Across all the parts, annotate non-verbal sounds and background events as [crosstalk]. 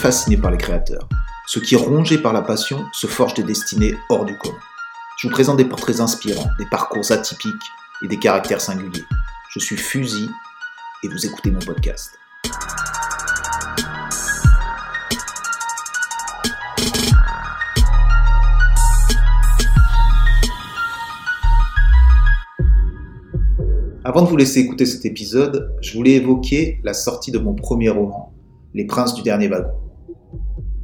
Fasciné par les créateurs. Ceux qui, rongés par la passion, se forgent des destinées hors du commun. Je vous présente des portraits inspirants, des parcours atypiques et des caractères singuliers. Je suis Fusil et vous écoutez mon podcast. Avant de vous laisser écouter cet épisode, je voulais évoquer la sortie de mon premier roman, Les Princes du Dernier Wagon.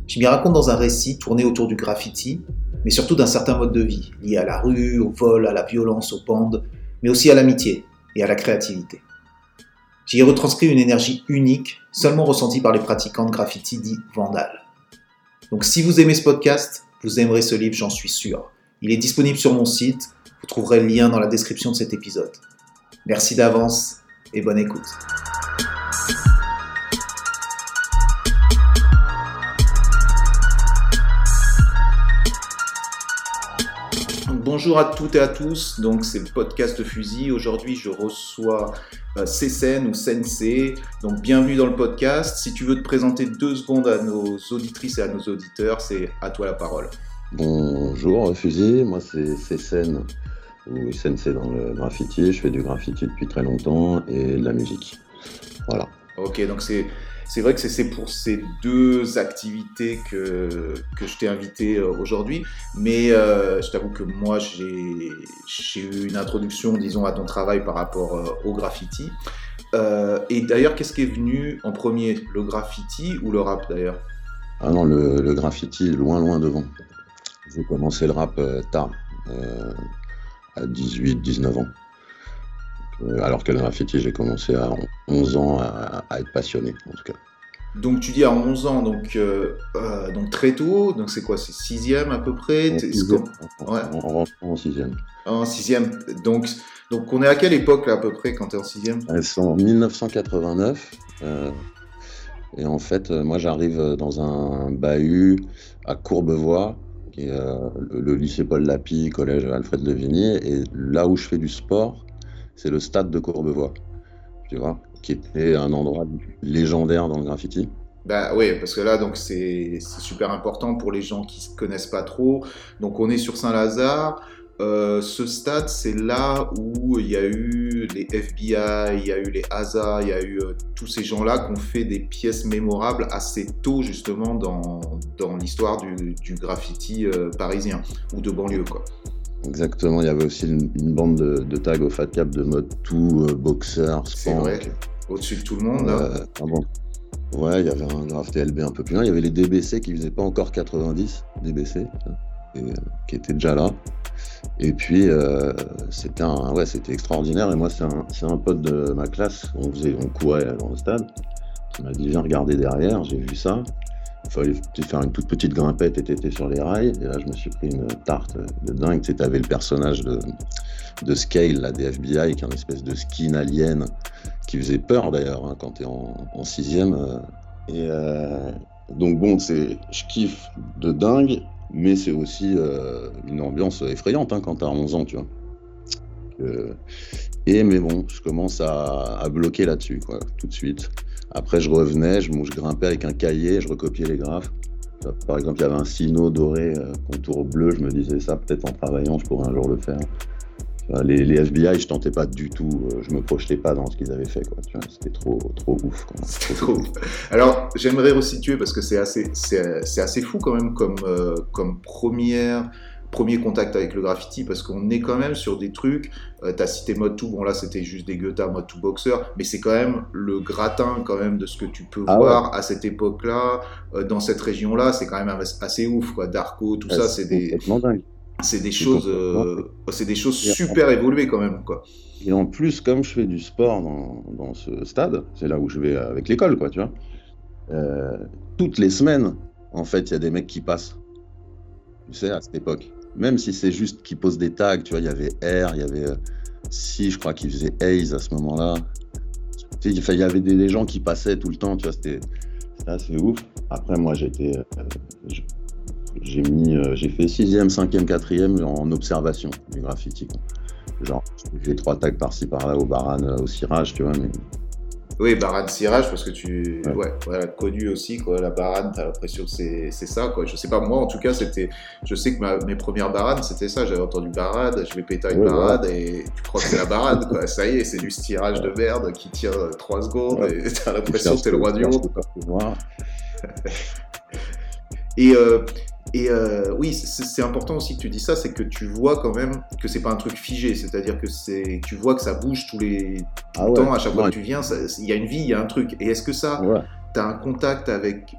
Je m'y raconte dans un récit tourné autour du graffiti, mais surtout d'un certain mode de vie, lié à la rue, au vol, à la violence, aux bandes, mais aussi à l'amitié et à la créativité. J'y ai retranscrit une énergie unique, seulement ressentie par les pratiquants de graffiti dits vandales. Donc si vous aimez ce podcast, vous aimerez ce livre, j'en suis sûr. Il est disponible sur mon site, vous trouverez le lien dans la description de cet épisode. Merci d'avance et bonne écoute. Bonjour à toutes et à tous, donc c'est le podcast Fusil. Aujourd'hui, je reçois euh, ou Sensei. Donc, bienvenue dans le podcast. Si tu veux te présenter deux secondes à nos auditrices et à nos auditeurs, c'est à toi la parole. Bonjour Fusil, moi c'est Cécène ou sensei dans le graffiti. Je fais du graffiti depuis très longtemps et de la musique. Voilà. Ok, donc c'est c'est vrai que c'est pour ces deux activités que, que je t'ai invité euh, aujourd'hui, mais euh, je t'avoue que moi j'ai eu une introduction, disons, à ton travail par rapport euh, au graffiti. et d'ailleurs, qu'est-ce qui est venu en premier, le graffiti ou le rap d'ailleurs? Ah non, le, graffiti, loin, loin devant. J'ai commencé le rap tard à 18, 19 ans. Euh, alors que le graffiti, j'ai commencé à 11 ans à, être passionné, en tout cas. Donc tu dis à 11 ans, donc, euh, euh, donc très tôt, donc c'est quoi, c'est 6e à peu près? En sixième. Ouais. En, en, sixième. En sixième, donc, donc on est à quelle époque là à peu près quand tu es en sixième? C'est en 1989. et en fait, moi j'arrive dans un bahut à Courbevoie, euh, le, lycée Paul Lapie, collège Alfred Levigny, et là où je fais du sport, c'est le stade de Courbevoie, tu vois, qui était un endroit légendaire dans le graffiti. Bah oui, parce que là, donc c'est super important pour les gens qui ne connaissent pas trop. Donc on est sur Saint-Lazare. Euh, ce stade, c'est là où il y a eu les FBI, il y a eu les ASA, il y a eu euh, tous ces gens-là qui ont fait des pièces mémorables assez tôt justement dans, dans l'histoire du, graffiti euh, parisien ou de banlieue. Exactement, il y avait aussi une, bande de, de, tags au Fat Cap de mode tout, boxer, C'est vrai, au-dessus de tout le monde. Ah bon. Ouais, il y avait un graph TLB un peu plus loin, il y avait les DBC qui faisaient pas encore 90, DBC, qui étaient déjà là. Et puis, euh, c'était ouais, extraordinaire. Et moi, c'est un, un, pote de ma classe, on, faisait, on courait dans le stade, qui m'a dit Viens regarder derrière. J'ai vu ça. Il fallait faire une toute petite grimpette et t'étais sur les rails. Et là, je me suis pris une tarte de dingue. Tu avais le personnage de, de Scale, la des FBI, qui est un espèce de skin alien qui faisait peur d'ailleurs hein, quand tu es en, en, sixième. Euh. Et euh, donc, bon, je kiffe de dingue mais c'est aussi euh, une ambiance effrayante hein, quand tu as 11 ans, tu vois. et mais bon, je commence à, bloquer là-dessus, quoi, tout de suite. Après, je revenais, je, je, grimpais avec un cahier, je recopiais les graphes. Par exemple, il y avait un sino doré, euh, contour bleu, je me disais ça, peut-être en travaillant, je pourrais un jour le faire. Les, les, FBI, je tentais pas du tout, euh, je me projetais pas dans ce qu'ils avaient fait, C'était trop, [laughs] trop ouf. Alors, j'aimerais resituer parce que c'est assez, assez fou quand même comme, euh, comme première, premier contact avec le graffiti parce qu'on est quand même sur des trucs. Euh, tu as cité mode tout, bon là c'était juste des Goethe mode tout boxer, mais c'est quand même le gratin quand même de ce que tu peux ah voir à cette époque-là, dans cette région-là, c'est quand même assez ouf, quoi. Darko, tout ça, c'est des. C'est des choses, euh, c'est des choses super évoluées quand même, quoi. Et en plus, comme je fais du sport dans, dans ce stade, c'est là où je vais avec l'école, quoi, tu vois. Euh, toutes les semaines, en fait, il y a des mecs qui passent. Tu sais, à cette époque. Même si c'est juste qu'ils posent des tags, tu vois, il y avait R, il y avait euh, si, je crois qu'ils faisaient Haze à ce moment-là. Il y avait des, gens qui passaient tout le temps, tu vois, c'était assez ouf. Après, moi, j'étais, j'ai mis, euh, j'ai fait 6e, 5e, 4e en observation du graffiti. Genre, j'ai trois tags par-ci par-là au baran, euh, au cirage, tu vois, mais Oui, Baran Sirage, parce que tu. Ouais, ouais, connu aussi, quoi. La Baran, t'as l'impression que c'est ça, quoi. Je sais pas, moi, en tout cas, c'était. Je sais que ma... mes premières Baran, c'était ça. J'avais entendu Barade, je vais péter une Barade, et tu crois que c'est la Barade, quoi. Ça y est, c'est du tirage de merde qui tire 3 secondes, et [laughs] t'as l'impression que t'es le roi du monde. [laughs] et. Euh... Et euh, oui, c'est important aussi que tu dis ça, c'est que tu vois quand même que c'est pas un truc figé, c'est-à-dire que c'est, tu vois que ça bouge tous les ah temps, à chaque fois que tu viens, il y a une vie, il y a un truc. Et est-ce que ça, tu as un contact avec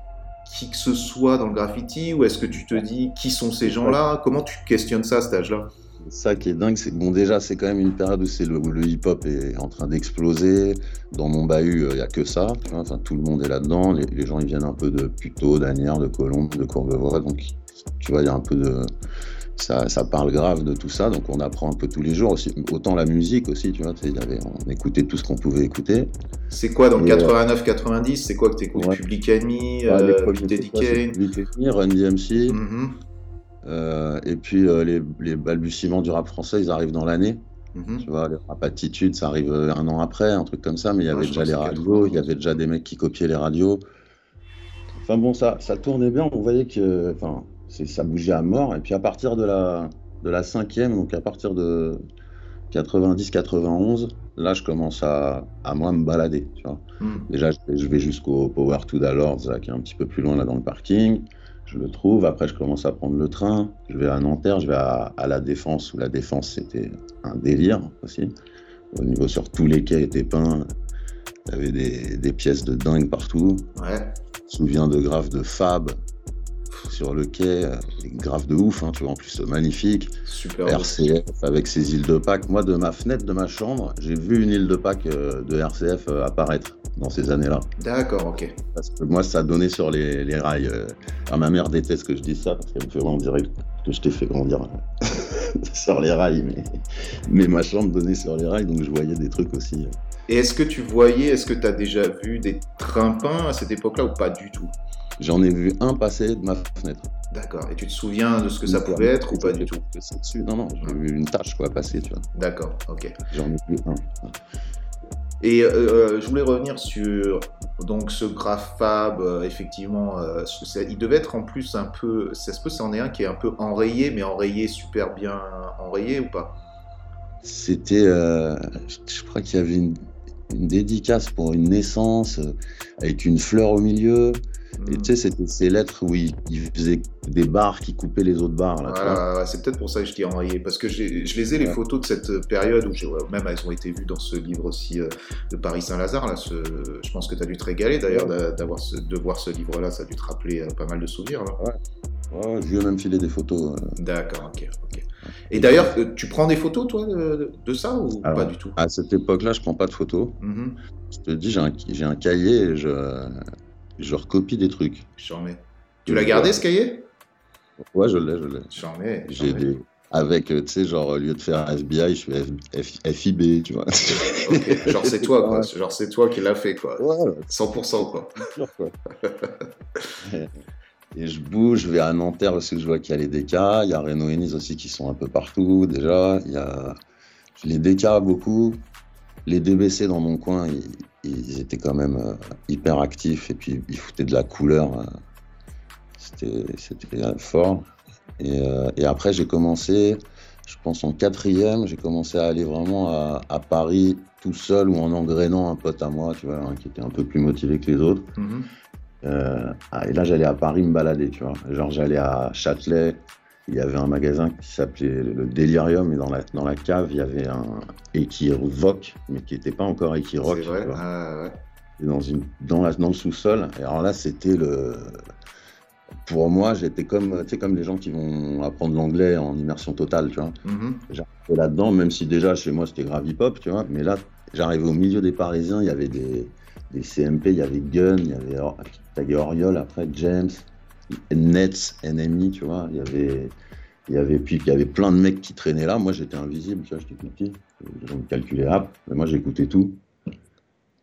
qui que ce soit dans le graffiti, ou est-ce que tu te dis qui sont ces gens-là? Comment tu questionnes ça à cet âge-là? Ça qui est dingue, c'est bon déjà c'est quand même une période où c'est le, hip-hop est en train d'exploser. Dans mon bahut, il n'y a que ça. Enfin, tout le monde est là-dedans. Les, gens ils viennent un peu de Puteaux, d'Anières, de Colombes, de Courbevoie. Donc tu vois, il y a un peu de ça, ça, parle grave de tout ça, donc on apprend un peu tous les jours aussi. Autant la musique aussi, tu vois, y avait, on écoutait tout ce qu'on pouvait écouter. C'est quoi dans 89-90 C'est quoi que t'écoutes? ouais. Public Enemy, euh, Public Enemy, Run DMC. Mm euh, et puis euh, les, les, balbutiements du rap français, ils arrivent dans l'année. Mhm. Tu vois, les rap attitude, ça arrive un an après, un truc comme ça, mais il y avait déjà les radios, il y avait déjà des mecs qui copiaient les radios. Enfin bon, ça, ça tournait bien, on voyait que enfin, ça bougeait à mort. Et puis à partir de la, de la cinquième, donc à partir de 90-91, là je commence à, à moi me balader. Tu vois. Mhm. Déjà, je vais jusqu'au Power to the Lords, qui est un petit peu plus loin là dans le parking je le trouve. Après, je commence à prendre le train. Je vais à Nanterre, je vais à, la Défense, où la Défense, c'était un délire aussi. Au niveau sur tous les quais étaient peints. Il y avait des, des, pièces de dingue partout. Ouais. Je me souviens de graves de Fab sur le quai, des graves de ouf, hein, tu vois, en plus magnifique. Super. RCF avec ses îles de Pâques. Moi, de ma fenêtre de ma chambre, j'ai vu une île de Pâques euh, de RCF euh, apparaître dans ces années-là. D'accord, ok. Parce que moi, ça donnait sur les, les rails. Euh, ma mère déteste que je dise ça, parce qu'elle me fait vraiment dire que je t'ai fait grandir [laughs] sur les rails, mais, mais ma chambre donnait sur les rails, donc je voyais des trucs aussi. Euh. Et est-ce que tu voyais, est-ce que tu as déjà vu des trimpins à cette époque-là ou pas du tout? J'en ai vu un passer de ma fenêtre. D'accord. Et tu te souviens de ce que ça pouvait être ou pas du tout? Non, non, j'ai vu une tâche quoi passer, tu vois. D'accord, ok. J'en ai vu un. Et euh, euh, je voulais revenir sur donc ce graph fab, euh, effectivement, il devait être en plus un peu, ça se peut c'en est un qui est un peu enrayé, mais enrayé super bien enrayé ou pas? C'était, je crois qu'il y avait une, une, dédicace pour une naissance avec une fleur au milieu. Et tu sais, c'était ces lettres où il, faisait des barres qui coupaient les autres barres. Là, c'est peut-être pour ça que je t'ai envoyé. Parce que je les ai, les photos de cette période où même elles ont été vues dans ce livre aussi euh, de Paris Saint-Lazare. Là, je pense que tu as dû te régaler d'ailleurs d'avoir de voir ce livre-là. Ça a dû te rappeler euh, pas mal de souvenirs. Ouais. je lui ai même filé des photos. Euh. D'accord, ok. Et d'ailleurs, tu prends des photos, toi, de, ça ou pas du tout? À cette époque-là, je prends pas de photos. Mm-hmm. Je te dis, j'ai un, un, cahier et je, je recopie des trucs. J'en mets. Tu l'as gardé ce cahier? Ouais, je l'ai, je l'ai. J'en mets. J'ai des. Avec, euh, tu sais, genre, au lieu de faire FBI, je fais FIB, tu vois. [laughs] Genre, c'est toi, quoi. Genre, c'est toi qui l'as fait, quoi. Ouais. 100%, [laughs] quoi. Et je bouge, je vais à Nanterre aussi, que je vois qu'il y a les DK. Il y a Renault et Nice aussi qui sont un peu partout, déjà. Il y a les DK beaucoup. Les DBC dans mon coin, ils, ils étaient quand même euh, hyper actifs et puis ils foutaient de la couleur. Euh, c'était euh, fort. Et, et après, j'ai commencé, je pense en quatrième, j'ai commencé à aller vraiment à, Paris tout seul ou en engrainant un pote à moi, tu vois, hein, qui était un peu plus motivé que les autres. Mm-hmm. Ah, et là, j'allais à Paris me balader, tu vois. Genre, j'allais à Châtelet, il y avait un magasin qui s'appelait le Delirium et dans la, dans la cave, il y avait un Equivoque, mais qui n'était pas encore Equirock. C'est vrai, ah, ouais. dans, une, dans, la, dans le sous-sol. Et alors là, c'était le. Pour moi, j'étais comme, comme les gens qui vont apprendre l'anglais en immersion totale, tu vois. J'arrivais là-dedans, même si déjà chez moi c'était grave hip-hop, tu vois. Mais là, j'arrivais au milieu des Parisiens, il y avait des, des CMP, il y avait Gun, il y avait, Oriol après, James. Nets, Enemy, tu vois. Il y avait, il y avait, puis il y avait plein de mecs qui traînaient là. Moi, j'étais invisible, tu vois, j'étais petit. J'ai calculé rap, mais moi, j'écoutais tout.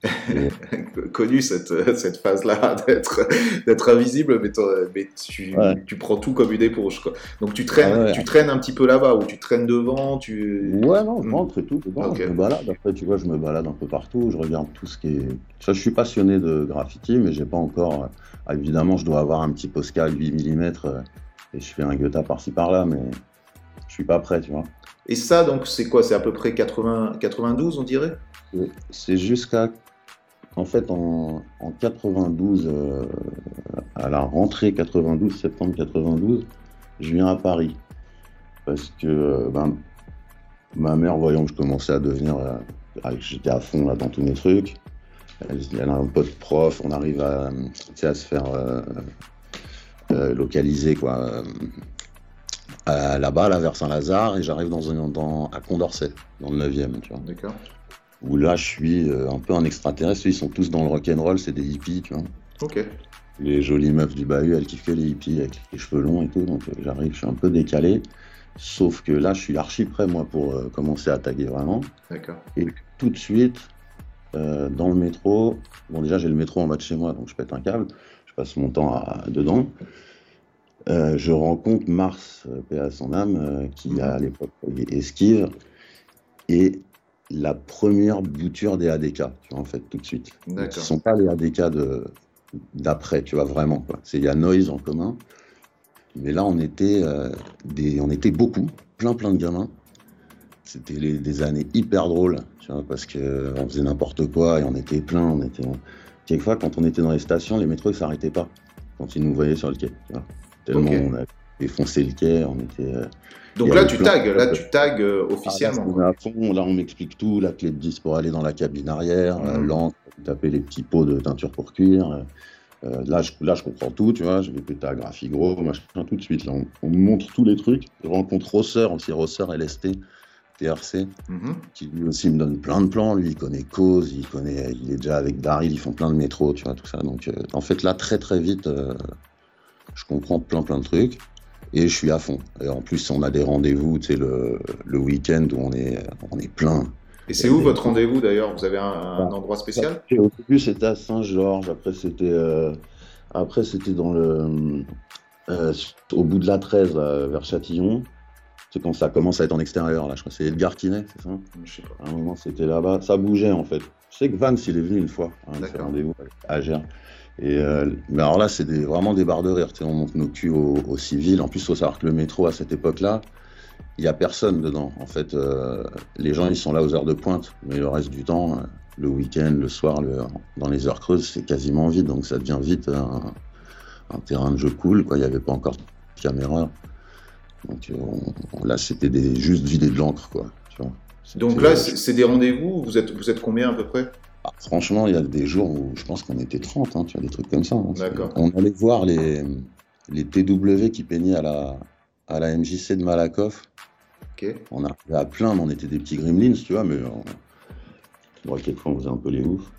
[laughs] connu cette, cette phase-là [laughs] d'être, d'être invisible, mais, mais tu, tu, prends tout comme une éponge. Quoi. Donc tu traînes, ah tu traînes un petit peu là-bas, ou tu traînes devant tu... Ouais, non, je hmm. rentre et tout. Dedans, Je me balade. Après, tu vois, je me balade un peu partout. Je regarde tout ce qui est. Ça, je suis passionné de graffiti, mais j'ai pas encore. Ah, évidemment, je dois avoir un petit Posca 8 mm et je fais un Goethe par-ci par-là, mais je suis pas prêt, tu vois. Et ça, donc, c'est quoi? C'est à peu près 80, 92, on dirait? C'est jusqu'à. En fait, en, 92, euh, à la rentrée 92, septembre 92, je viens à Paris. Parce que euh, ben, ma mère, voyant que je commençais à devenir. Euh, j'étais à fond là, dans tous mes trucs. Elle, a un pote prof, on arrive à, à se faire localiser, quoi là-bas, là, vers Saint-Lazare, et j'arrive dans, un, dans à Condorcet, dans le 9e, tu vois. D'accord. Où là, je suis euh, un peu un extraterrestre. Ils sont tous dans le rock'n'roll, c'est des hippies, tu vois. Ok. Les jolies meufs du bahut, elles kiffent les hippies avec les cheveux longs et tout, donc euh, j'arrive, je suis un peu décalé. Sauf que là, je suis archi prêt, moi, pour euh, commencer à taguer vraiment. D'accord. Et tout de suite, dans le métro, bon, déjà, j'ai le métro en bas de chez moi, donc je pète un câble, je passe mon temps à, dedans. Euh, je rencontre Mars, euh, paix à son âme, euh, qui à l'époque esquive, et la première bouture des ADK, tu vois, en fait, tout de suite. Ce ne sont pas les ADK d'après, tu vois, vraiment. Il y a Noise en commun, mais là, on était, des, on était beaucoup, plein, plein de gamins. C'était des années hyper drôles, tu vois, parce qu'on faisait n'importe quoi et on était plein. On était, Quelquefois, quand on était dans les stations, les métros ne s'arrêtaient pas quand ils nous voyaient sur le quai. Tu vois. Tellement on a défoncé le quai, on était. Euh, Donc là, tu tags, là, tu tags euh, officiellement. là, on m'explique tout, la clé de 10 pour aller dans la cabine arrière, euh, mmh. l'encre, taper les petits pots de teinture pour cuire. là, je, là, je comprends tout, tu vois, je vais péter à graphie gros, machin, tout de suite. Là, on, me montre tous les trucs. Je rencontre Rosser, aussi Rosser LST, TRC, mmh. qui lui aussi me donne plein de plans. Lui, il connaît Cause, il connaît, il est déjà avec Daryl, ils font plein de métro, tu vois, tout ça. Donc, en fait, là, très très vite, je comprends plein plein de trucs et je suis à fond. Et en plus, on a des rendez-vous, tu sais, le, le week-end où on est, on est plein. Et c'est où votre rendez-vous d'ailleurs? Vous avez un, bah, endroit spécial? Au début, c'était à Saint-Georges. Après, c'était euh, après c'était dans le euh, au bout de la 13 vers Châtillon. C'est quand ça commence à être en extérieur là. Je crois c'est Edgar Quinet, c'est ça Je sais pas. À un moment, c'était là-bas. Ça bougeait en fait. Je sais que Vance, il est venu une fois. Hein, rendez-vous à Gers. Et euh, mais alors là, c'est vraiment des barres de rire. on monte nos culs aux, civils. En plus, il faut savoir que le métro, à cette époque-là, il n'y a personne dedans. En fait, euh, les gens, ils sont là aux heures de pointe. Mais le reste du temps, euh, le week-end, le soir, dans les heures creuses, c'est quasiment vide. Donc ça devient vite un, terrain de jeu cool. Quoi. Il n'y avait pas encore de caméra. Donc là, c'était juste vider de l'encre. quoi. Donc là, c'est des rendez-vous vous êtes, vous êtes combien à peu près? Ah, franchement, il y a des jours où je pense qu'on était 30, hein, tu vois, des trucs comme ça. Hein. On allait voir les, les TW qui peignaient à la, à la MJC de Malakoff. On arrivait à plein, mais on était des petits gremlins, tu vois, mais on... quelquefois on faisait un peu les oufs.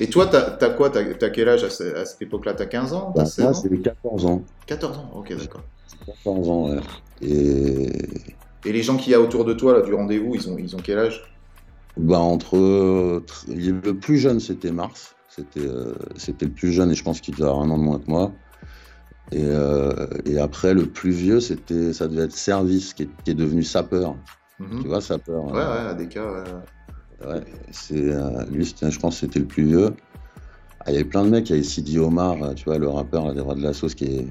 Et toi, t'as as quoi T'as quel âge à, cette époque-là? T'as 15 ans? Bah, Moi, c'est 14 ans. 14 ans, ok, d'accord. 14 ans, ouais. Et... Et les gens qu'il y a autour de toi, là, du rendez-vous, ils ont, ils ont quel âge? Bah, entre. Le plus jeune, c'était Mars. C'était euh, c'était le plus jeune et je pense qu'il devait avoir un an de moins que moi. Et, euh, et après, le plus vieux, c'était ça devait être Service, qui est, qui est devenu sapeur. Mhm. Tu vois, sapeur. Ouais, ouais, à des cas. Ouais, c'est, euh, lui, je pense que c'était le plus vieux. Ah, il y avait plein de mecs, il y avait Sidi Omar, tu vois, le rappeur là, des rois de la sauce qui est,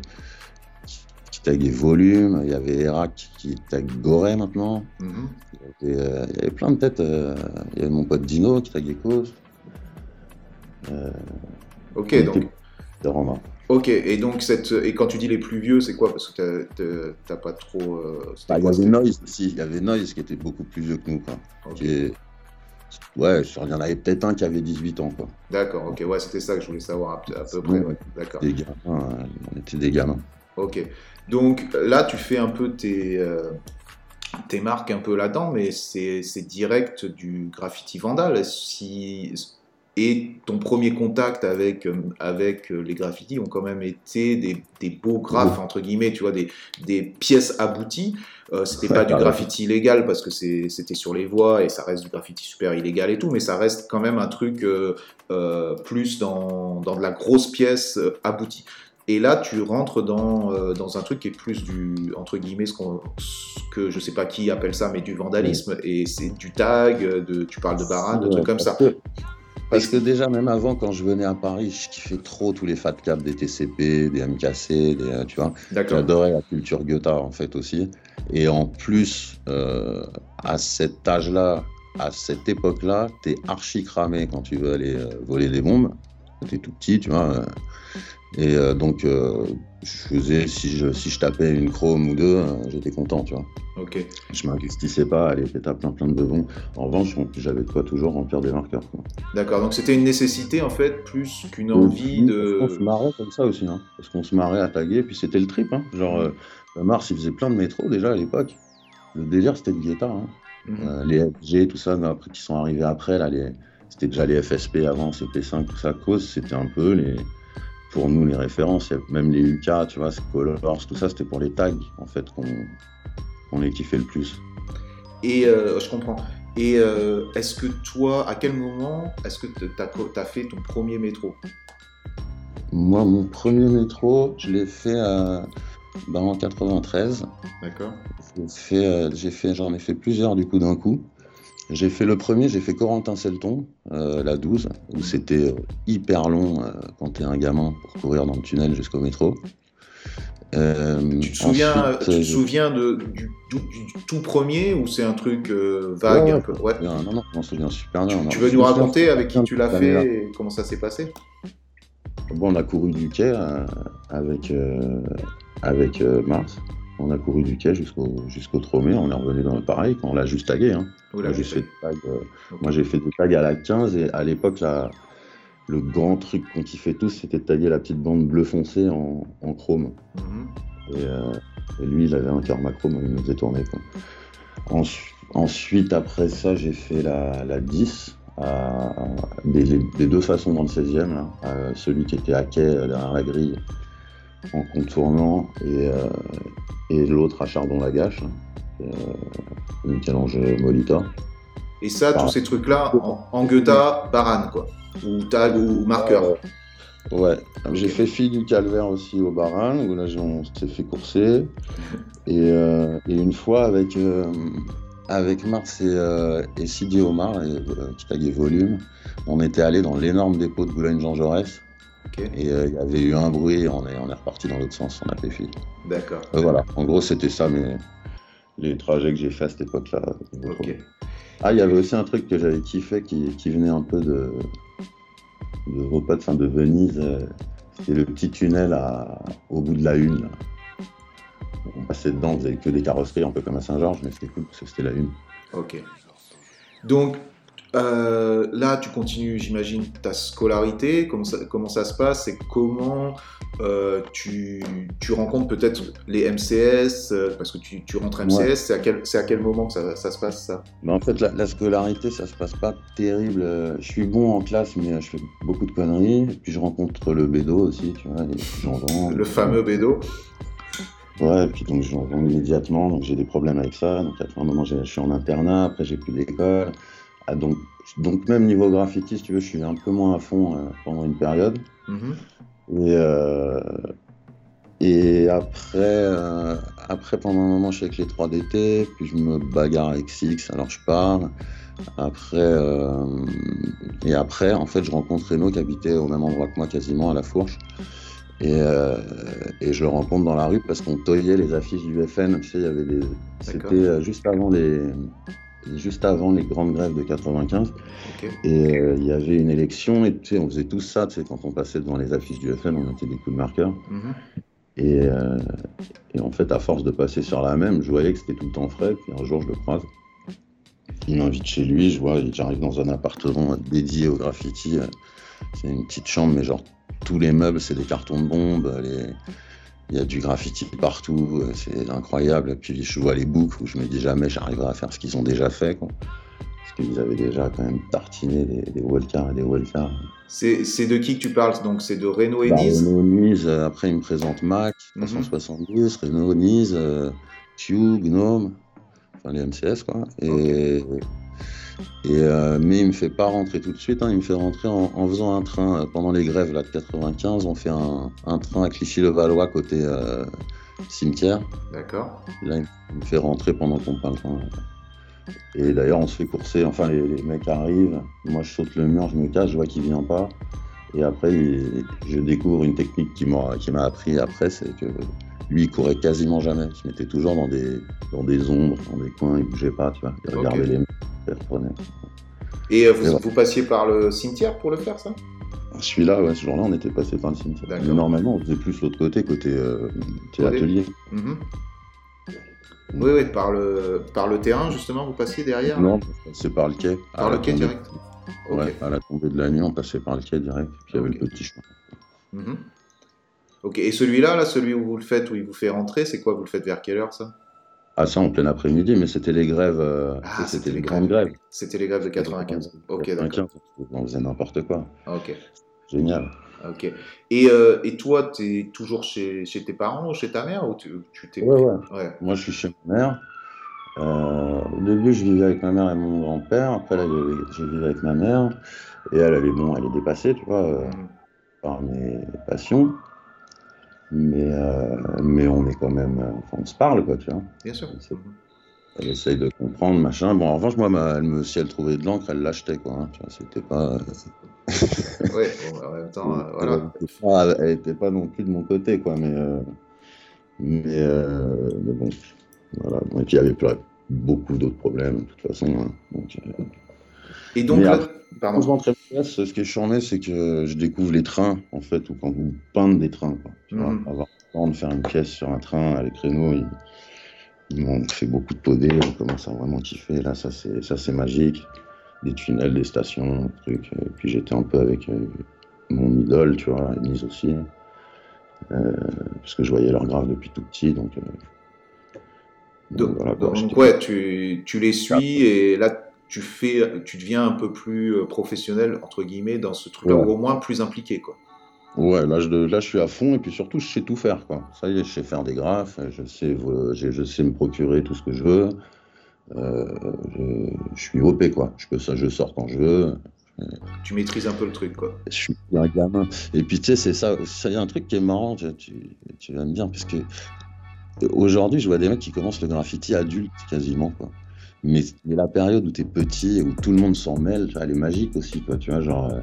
taguait Volume, il y avait Erac qui tag Goré maintenant. Mhm. Euh, il, y avait, plein de têtes. Euh, il y avait mon pote Dino qui taguait Cause. Euh, ok, donc. Ok, et donc cette et quand tu dis les plus vieux, c'est quoi? Parce que t'as pas trop. Bah, il y avait Noise aussi. Il y avait Noise qui était beaucoup plus vieux que nous, quoi. Ouais, il y en avait peut-être un qui avait 18 ans, quoi. D'accord, ok, ouais, c'était ça que je voulais savoir à, peu près. D'accord. Des gamins, on était des gamins. Ok. Donc là, tu fais un peu tes, euh, tes marques un peu là-dedans, mais c'est direct du graffiti vandal. Si, et ton premier contact avec, euh, avec les graffitis ont quand même été des, des beaux graphes, entre guillemets, tu vois, des, des pièces abouties. Euh, c'était pas du graffiti illégal parce que c'était sur les voies et ça reste du graffiti super illégal et tout, mais ça reste quand même un truc euh, plus dans, dans, de la grosse pièce aboutie. Et là, tu rentres dans, euh, dans un truc qui est plus du, entre guillemets, ce, que je sais pas qui appelle ça, mais du vandalisme. Et c'est du tag, de, tu parles de baran, de trucs comme ça. Parce que déjà, même avant, quand je venais à Paris, je kiffais trop tous les fat caps des TCP, des MKC, des, euh, tu vois. J'adorais la culture Goethe, en fait, aussi. Et en plus, euh, à cet âge-là, à cette époque-là, t'es archi cramé quand tu veux aller voler des bombes. T'es tout petit, tu vois. Et euh, donc, euh, je faisais, si je, si je tapais une chrome ou deux, euh, j'étais content, tu vois. Ok. Je m'investissais pas à aller taper plein plein de bevons. En revanche, j'avais de quoi toujours remplir des marqueurs. D'accord, donc c'était une nécessité en fait, plus qu'une envie de. On se marrait comme ça aussi, hein, parce qu'on se marrait à taguer, puis c'était le trip. Hein. Genre, Mars, il faisait plein de métros déjà à l'époque. Le délire, c'était le guetta. Hein. Mhm. les FG, tout ça, après, qui sont arrivés après, là, les... c'était déjà les FSP avant, CP5, tout ça, cause, c'était un peu les pour nous les références. Même les UK, tu vois, Colors, tout ça, c'était pour les tags, en fait, qu'on les kiffait le plus. Et euh, je comprends. Et euh, est-ce que toi, à quel moment est-ce que tu as, fait ton premier métro? Moi, mon premier métro, je l'ai fait euh, ben, en 93. D'accord. J'ai fait, j'en ai fait plusieurs du coup d'un coup. J'ai fait le premier, j'ai fait Corentin-Selton, euh, la 12, où c'était euh, hyper long euh, quand t'es un gamin pour courir dans le tunnel jusqu'au métro. tu te souviens, tu te souviens de, du, tout premier ou c'est un truc vague un peu? ouais. Non, non, je m'en souviens super bien. Tu, veux nous raconter avec qui tu l'as fait et comment ça s'est passé? Bon, on a couru du quai avec, avec Mars on a couru du quai jusqu'au jusqu'au Tromé, on est revenu dans le pareil, quand on l'a juste tagué. Hein. Moi, j'ai fait, euh, Moi, j'ai fait des tags à la 15 et à l'époque, le grand truc qu'on kiffait tous, c'était de taguer la petite bande bleu foncé en, chrome. Mhm. Euh, et, lui, il avait un cœur macro, il nous faisait tourner. ensuite, après ça, j'ai fait la, 10. des, deux façons dans le 16e, celui qui était à quai euh, derrière la grille en contournant et, et l'autre à Chardon-Lagache, euh, Michel-Ange Molita. Et ça, tous ces trucs-là, en, en Goethe, Baran, quoi. Ou tag ou marqueur. Euh, ouais, j'ai fait fille du calvaire aussi au Baran, où là on s'est fait courser. Et, euh, une fois avec, avec Mars et, et Sidi Omar, qui taguait volume, on était allé dans l'énorme dépôt de Boulogne-Jean Jaurès. Et euh, il y avait eu un bruit, on est, on est reparti dans l'autre sens, on a fait fil. D'accord. Euh, voilà, en gros, c'était ça mais les trajets que j'ai fait à cette époque-là. Ah, il y avait aussi un truc que j'avais kiffé qui, qui, venait un peu de, de vos potes, de Venise. Euh, c'était le petit tunnel à, au bout de la Une. On passait dedans, on faisait que des carrosseries, un peu comme à Saint-Georges, mais c'était cool parce que c'était la Une. Ok. Donc, euh, là, tu continues, j'imagine, ta scolarité. Comment ça, comment ça se passe et comment euh, tu, tu, rencontres peut-être les MCS euh, Parce que tu, tu rentres MCS, c'est à, quel, à quel moment que ça, ça se passe ça? En fait, la, scolarité, ça se passe pas terrible. Je suis bon en classe, mais je fais beaucoup de conneries. Et puis je rencontre le bédo aussi, tu vois. [laughs] le fameux bédo Ouais, et puis donc j'en vends immédiatement, donc j'ai des problèmes avec ça. Donc à un moment, je suis en internat, après j'ai plus d'école. Ah, donc, donc même niveau graffiti, si tu veux, je suis un peu moins à fond euh, pendant une période. Mhm. Et, euh, et après, euh, après, pendant un moment, je suis avec les 3DT, puis je me bagarre avec Six, alors je parle. Après, et après, en fait, je rencontre Reno qui habitait au même endroit que moi, quasiment à la Fourche. Et, et, je le rencontre dans la rue parce qu'on toyait les affiches du FN. Tu sais, il y avait. C'était juste avant les, juste avant les grandes grèves de 95. Et euh, il y avait une élection, et tu sais, on faisait tout ça, tu sais, quand on passait devant les affiches du FN, on mettait des coups de marqueur. Mhm. et, euh, et, en fait, à force de passer sur la même, je voyais que c'était tout le temps frais, puis un jour, je le croise. Il m'invite chez lui, je vois, j'arrive dans un appartement dédié au graffiti. C'est une petite chambre, mais genre, tous les meubles, c'est des cartons de bombes, les il y a du graffiti partout, euh, c'est incroyable. Puis je vois les boucles où je me dis jamais j'arriverai à faire ce qu'ils ont déjà fait. parce qu'ils avaient déjà quand même tartiné des, des wildcards et des wildcards. C'est de qui que tu parles Donc c'est de Renault et Bah, Nice? Renault, Nice, euh, après il me présente Mac, Mhm. 370, Renault, Nice, euh, Q, Gnome, enfin les MCS quoi. Et, et, euh, mais il me fait pas rentrer tout de suite, hein, il me fait rentrer en, en faisant un train euh, pendant les grèves là, de 95, on fait un, un train à Clichy-le-Valois côté euh, cimetière. D'accord. Là il me fait rentrer pendant qu'on parle. train. Et d'ailleurs on se fait courser, enfin les, les mecs arrivent, moi je saute le mur, je me cache, je vois qu'il vient pas. Et après, il- je découvre une technique qui m'a qui m'a appris après, c'est que lui, il courait quasiment jamais. Il se mettait toujours dans des, dans des ombres, dans des coins, il bougeait pas, tu vois. Il regardait les il reprenait. Et euh, vous, passiez par le cimetière pour le faire, ça? Celui-là, ouais, ce jour-là, on était passé par le cimetière. Mais normalement, on faisait plus l'autre côté, côté, euh, côté atelier. Mhm. Oui, oui, par le, par le terrain, justement, vous passiez derrière Non, on passait par le quai. Par le quai tombée. direct Ok. Ouais, à la tombée de la nuit, on passait par le quai direct. Puis il y avait le petit chemin. Mhm. Ok, et celui-là, là, celui où vous le faites, où il vous fait rentrer, c'est quoi Vous le faites vers quelle heure, ça? Ah, ça, en plein après-midi, mais c'était les grèves. euh, Ah, c'était les grandes grèves. C'était les grèves de 95. Ok, d'accord. 95, on faisait n'importe quoi. Ok, Génial. ok. Et, euh, et toi, tu es toujours chez, chez tes parents ou chez ta mère ou tu, tu t'es... Ouais, ouais. Ouais. Moi, je suis chez ma mère. Euh, au début, je vivais avec ma mère et mon grand-père. Après, là, je, vivais avec ma mère. Et elle, elle est, bon, elle est dépassée, tu vois, euh, Mhm. par mes passions. Mais, euh, mais on est quand même. euh, Enfin, on se parle, quoi, tu vois. Bien sûr. Elle essaye de comprendre, machin. Bon, en revanche, moi, ma- elle me, si elle trouvait de l'encre, elle l'achetait, quoi. hein, tu vois, c'était pas. [laughs] Ouais, bon, en même temps, euh, elle, voilà. pas, elle était pas non plus de mon côté, quoi. Mais, euh, mais, euh, mais bon, voilà. Bon, Et puis, il y avait plein- beaucoup d'autres problèmes, de toute façon. hein. Donc, euh, Et donc là, pardon. Quand je à Metz, ce qui est charmé, c'est que je découvre les trains, en fait, ou quand vous peindre des trains. Quoi. Tu vois, Mhm. avoir le temps de faire une pièce sur un train avec Renault, ils, ils m'ont fait beaucoup de podés, on commence à vraiment kiffer. Là, ça, c'est magique. Des tunnels, des stations, des trucs. Et puis j'étais un peu avec euh, mon idole, tu vois, Denise aussi. Euh, parce que je voyais leur graphe depuis tout petit, donc. euh, Donc, voilà, donc, ouais, tu, tu les suis et là, tu fais, tu deviens un peu plus euh, professionnel, entre guillemets, dans ce truc-là, Ouais. ou au moins plus impliqué, quoi. Ouais, là je, là je suis à fond et puis surtout je sais tout faire quoi. Ça y est, je sais faire des graphes, je sais, je, je sais me procurer tout ce que je veux. Euh, je, je suis OP quoi. Je peux ça, je sors quand je veux. Tu maîtrises un peu le truc, quoi. Je suis un gamin. Et puis tu sais, c'est ça. Ça y a un truc qui est marrant. Tu, tu, tu vas me dire parce que euh, aujourd'hui je vois des mecs qui commencent le graffiti adulte quasiment quoi. Mais, mais la période où tu es petit et où tout le monde s'en mêle, elle est magique aussi quoi. Tu vois genre. euh,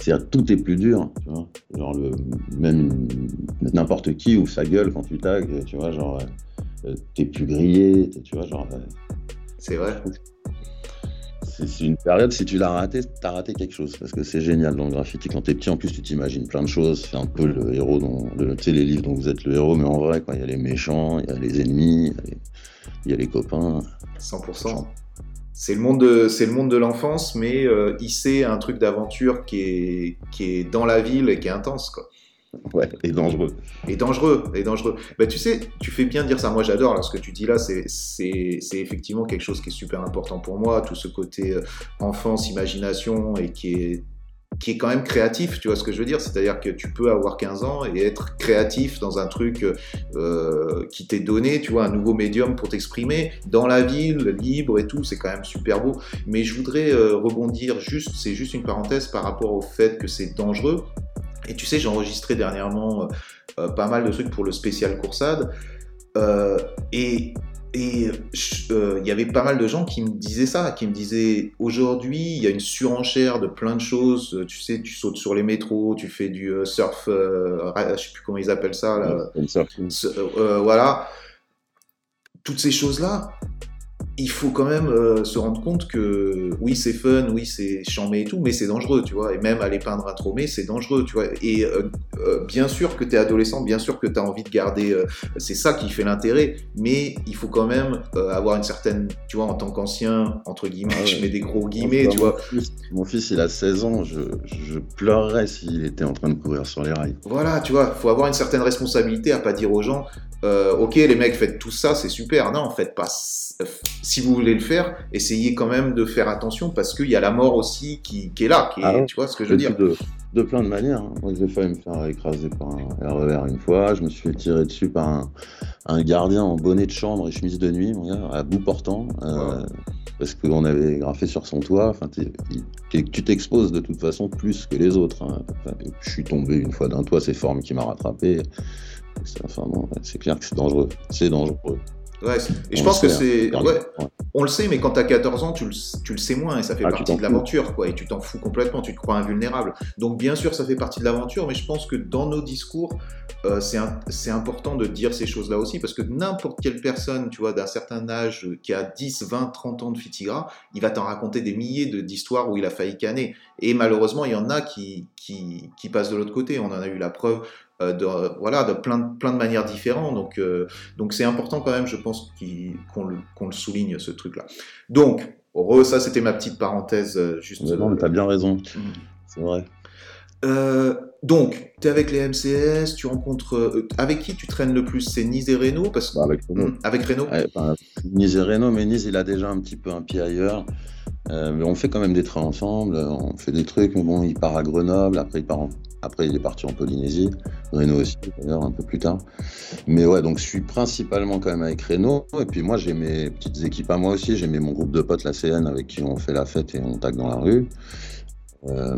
c'est-à-dire, tout est plus dur, tu vois. Genre, le, même n'importe qui ouvre sa gueule quand tu tags, tu vois, genre, euh, euh, t'es plus grillé, t'es- tu vois, genre, euh, C'est vrai. c'est une période, si tu l'as raté, t'as raté quelque chose, parce que c'est génial dans le graffiti. Quand t'es petit, en plus, tu t'imagines plein de choses, c'est un peu le héros, le, tu sais, les livres dont vous êtes le héros, mais en vrai, quoi, il y a les méchants, il y a les ennemis, il y a les, il y a les copains. 100%. C'est le monde de, c'est le monde de l'enfance, mais euh, il sait un truc d'aventure qui est, qui est dans la ville et qui est intense, quoi. Ouais, et dangereux. Et dangereux, et dangereux. Bah, tu sais, tu fais bien dire ça. Moi, j'adore ce que tu dis là. C'est, c'est, c'est effectivement quelque chose qui est super important pour moi. Tout ce côté euh, enfance, imagination et qui est, qui est quand même créatif. Tu vois ce que je veux dire? C'est-à-dire que tu peux avoir 15 ans et être créatif dans un truc euh, qui t'est donné, tu vois, un nouveau médium pour t'exprimer dans la ville, libre et tout. C'est quand même super beau. Mais je voudrais euh, rebondir juste, c'est juste une parenthèse par rapport au fait que c'est dangereux. Et tu sais, j'ai enregistré dernièrement euh, pas mal de trucs pour le spécial Coursade. Et et il y avait pas mal de gens qui me disaient ça, qui me disaient aujourd'hui il y a une surenchère de plein de choses. Tu sais, tu sautes sur les métros, tu fais du euh, surf, euh, je sais plus comment ils appellent ça là. Euh, voilà, toutes ces choses là. Il faut quand même euh, se rendre compte que oui c'est fun, oui c'est chambé et tout, mais c'est dangereux, tu vois. Et même aller peindre un tromé, c'est dangereux, tu vois. Et euh, euh, bien sûr que tu es adolescent, bien sûr que tu as envie de garder, c'est ça qui fait l'intérêt, mais il faut quand même avoir une certaine, tu vois, en tant qu'ancien, entre guillemets, Ah [laughs] ouais. je mets des gros guillemets, tu vois. Mon fils, mon fils, il a 16 ans, je, je pleurerais s'il était en train de courir sur les rails. Voilà, tu vois, faut avoir une certaine responsabilité à pas dire aux gens, euh, ok, les mecs, faites tout ça, c'est super. Non, en fait, pas. Si vous voulez le faire, essayez quand même de faire attention parce qu'il y a la mort aussi qui, est là. Qui ah tu vois ce que je veux dire? de, plein de manières. Hein. Moi, j'ai failli me faire écraser par un RER une fois. Je me suis fait tirer dessus par un, gardien en bonnet de chambre et chemise de nuit, à bout portant. Euh, parce qu'on avait graffé sur son toit. Enfin, tu t'exposes de toute façon plus que les autres. Hein. Je suis tombé une fois d'un toit, c'est Forme qui m'a rattrapé. Enfin, c'est clair que c'est dangereux. C'est dangereux. Ouais, et je pense que c'est. Ouais, on le sait, mais quand tu as 14 ans, tu le, tu le, sais moins et ça fait ah, partie de l'aventure, quoi. Et tu t'en fous complètement, tu te crois invulnérable. Donc, bien sûr, ça fait partie de l'aventure, mais je pense que dans nos discours, euh, c'est important de dire ces choses-là aussi parce que n'importe quelle personne, tu vois, d'un certain âge qui a 10, 20, 30 ans de fitigra, il va t'en raconter des milliers d'histoires où il a failli canner. Et malheureusement, il y en a qui, qui, qui passent de l'autre côté. On en a eu la preuve euh, de, voilà, de plein, de, plein de manières différentes. Donc, euh, donc c'est important quand même, je pense, qu'on le, le, souligne, ce truc-là. Donc, heureux, ça, c'était ma petite parenthèse. Euh, juste, non, mais t'as bien raison. Mm. C'est vrai. donc, tu es avec les MCS, tu rencontres. avec qui tu traînes le plus? C'est Nice et Renault parce... que bah, avec Renault. Mm, avec Renault Nice et Renault, mais Nice, il a déjà un petit peu un pied ailleurs. mais on fait quand même des trains ensemble, on fait des trucs, mais bon, il part à Grenoble, après il part en après, il est parti en Polynésie. Renault aussi, d'ailleurs, un peu plus tard. Mais ouais, donc je suis principalement quand même avec Renault. Et puis moi, j'ai mes petites équipes à moi aussi. J'ai mon groupe de potes, la CN, avec qui on fait la fête et on tague dans la rue. Euh,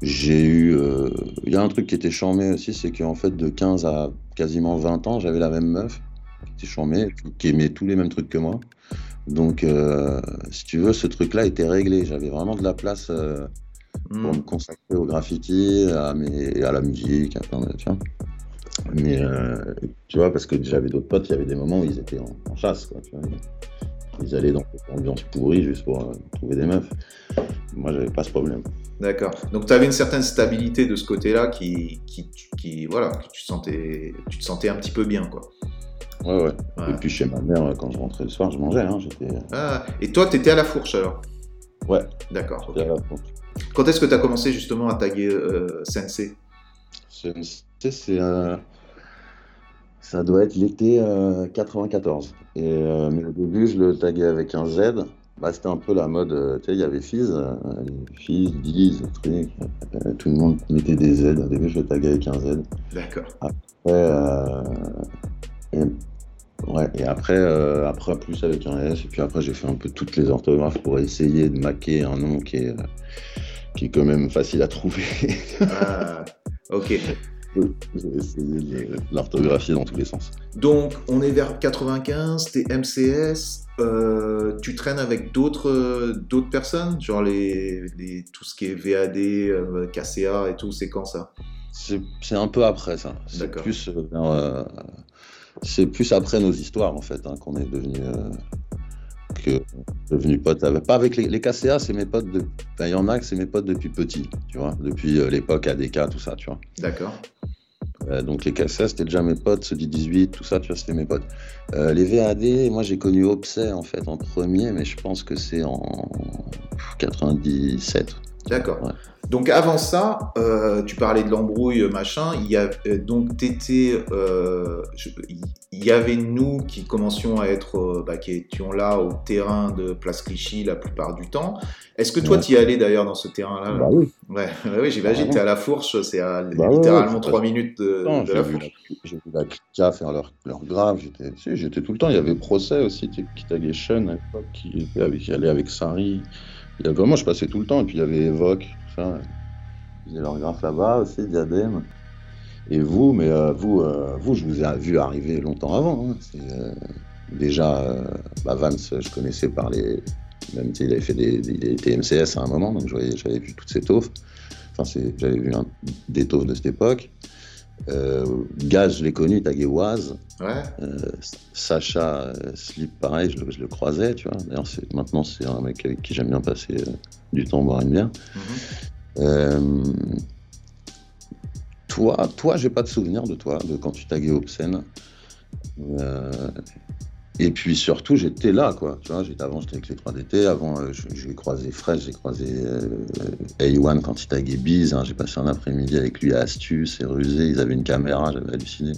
j'ai eu. Euh, il y a un truc qui était charmé aussi, c'est qu'en fait, de 15 à quasiment 20 ans, j'avais la même meuf qui était charmée, qui aimait tous les mêmes trucs que moi. Donc, euh, si tu veux, ce truc-là était réglé. J'avais vraiment de la place pour me hmm. consacrer au graffiti, à, mes, à la musique, à plein de, tu vois. Mais euh, tu vois, parce que j'avais d'autres potes, il y avait des moments où ils étaient en, chasse, quoi, tu vois. Ils allaient dans cette ambiance pourrie juste pour euh, trouver des meufs. Moi, j'avais pas ce problème. D'accord. Donc, tu avais une certaine stabilité de ce côté-là qui, qui, qui, voilà, tu, sentais, tu te sentais un petit peu bien, quoi. Ouais, ouais, Et puis chez ma mère, quand je rentrais le soir, je mangeais. Hein, ah, et toi, tu étais à la fourche alors? Ouais. D'accord. à la fourche. Quand est-ce que tu as commencé justement à taguer euh, Sensei? Sensei, c'est ça doit être l'été 94. Euh, Et, euh, mais au début, je le taguais avec un Z. Bah, c'était un peu la mode, tu sais, il y avait Fizz, Fizz, Diz, truc, tout le monde mettait des Z. Au début, je le taguais avec un Z. D'accord. Après, et, ouais, et après, après, plus avec un S. Et puis après, j'ai fait un peu toutes les orthographes pour essayer de maquer un nom qui est qui est quand même facile à trouver. ah, ok. [laughs] J'ai essayé de l'orthographier dans tous les sens. Donc, on est vers 95, t'es MCS, euh, tu traînes avec d'autres d'autres personnes, genre les, les, tout ce qui est VAD, euh, KCA et tout, c'est quand ça? C'est un peu après ça. C'est plus, euh, c'est plus après nos histoires en fait hein, qu'on est devenu que devenu pote pas avec les, les KCA c'est mes potes de il y en a que c'est mes potes depuis petit tu vois depuis euh, l'époque ADK tout ça tu vois. D'accord. Euh, donc les KCA c'était déjà mes potes ceux du 18 tout ça tu vois c'était mes potes. Euh, les VAD moi j'ai connu Obsé en fait en premier mais je pense que c'est en 97 d'accord donc avant ça, euh, tu parlais de l'embrouille, machin. Il y a, euh, donc t'étais, euh, il y avait nous qui commencions à être, bah, qui étions là au terrain de Place Clichy la plupart du temps. Est-ce que toi tu y allais d'ailleurs dans ce terrain-là? Bah oui. Ouais, [laughs] j'imagine. T'es à la Fourche, c'est à bah littéralement trois minutes de, la Fourche. J'ai vu la CA faire leur, leur grave. J'étais tout le temps. Il y avait Procès aussi Sean à l'époque, qui, qui allait avec Sari. Il y avait, moi, je passais tout le temps. Et puis il y avait Evoque ça. Ils leur graphe là-bas aussi, diadème. Et vous, mais euh, vous, euh, vous, je vous ai vu arriver longtemps avant. Hein. Euh, déjà, bah, Vance, je connaissais par les. Même il avait fait des, il était MCS à un moment, donc j'avais vu toutes ces taufs. Enfin, j'avais vu des taufs de cette époque. Gaz, je l'ai connu, Taguéoise. Ouais. Sacha Slip, pareil, je, le croisais, tu vois. D'ailleurs, maintenant, c'est un mec avec qui j'aime bien passer du temps, boire une bière. Mm-hmm. Euh, toi, toi, j'ai pas de souvenir de toi, de quand tu taguais Obscène. Et puis surtout, j'étais là, quoi. Tu vois, j'étais avant, j'étais avec les 3DT. Avant, euh, j'ai croisé Fresh, j'ai croisé A1 quand il taguait Biz. Hein. j'ai passé un après-midi avec lui à Astuce et Rusé. Ils avaient une caméra, j'avais halluciné.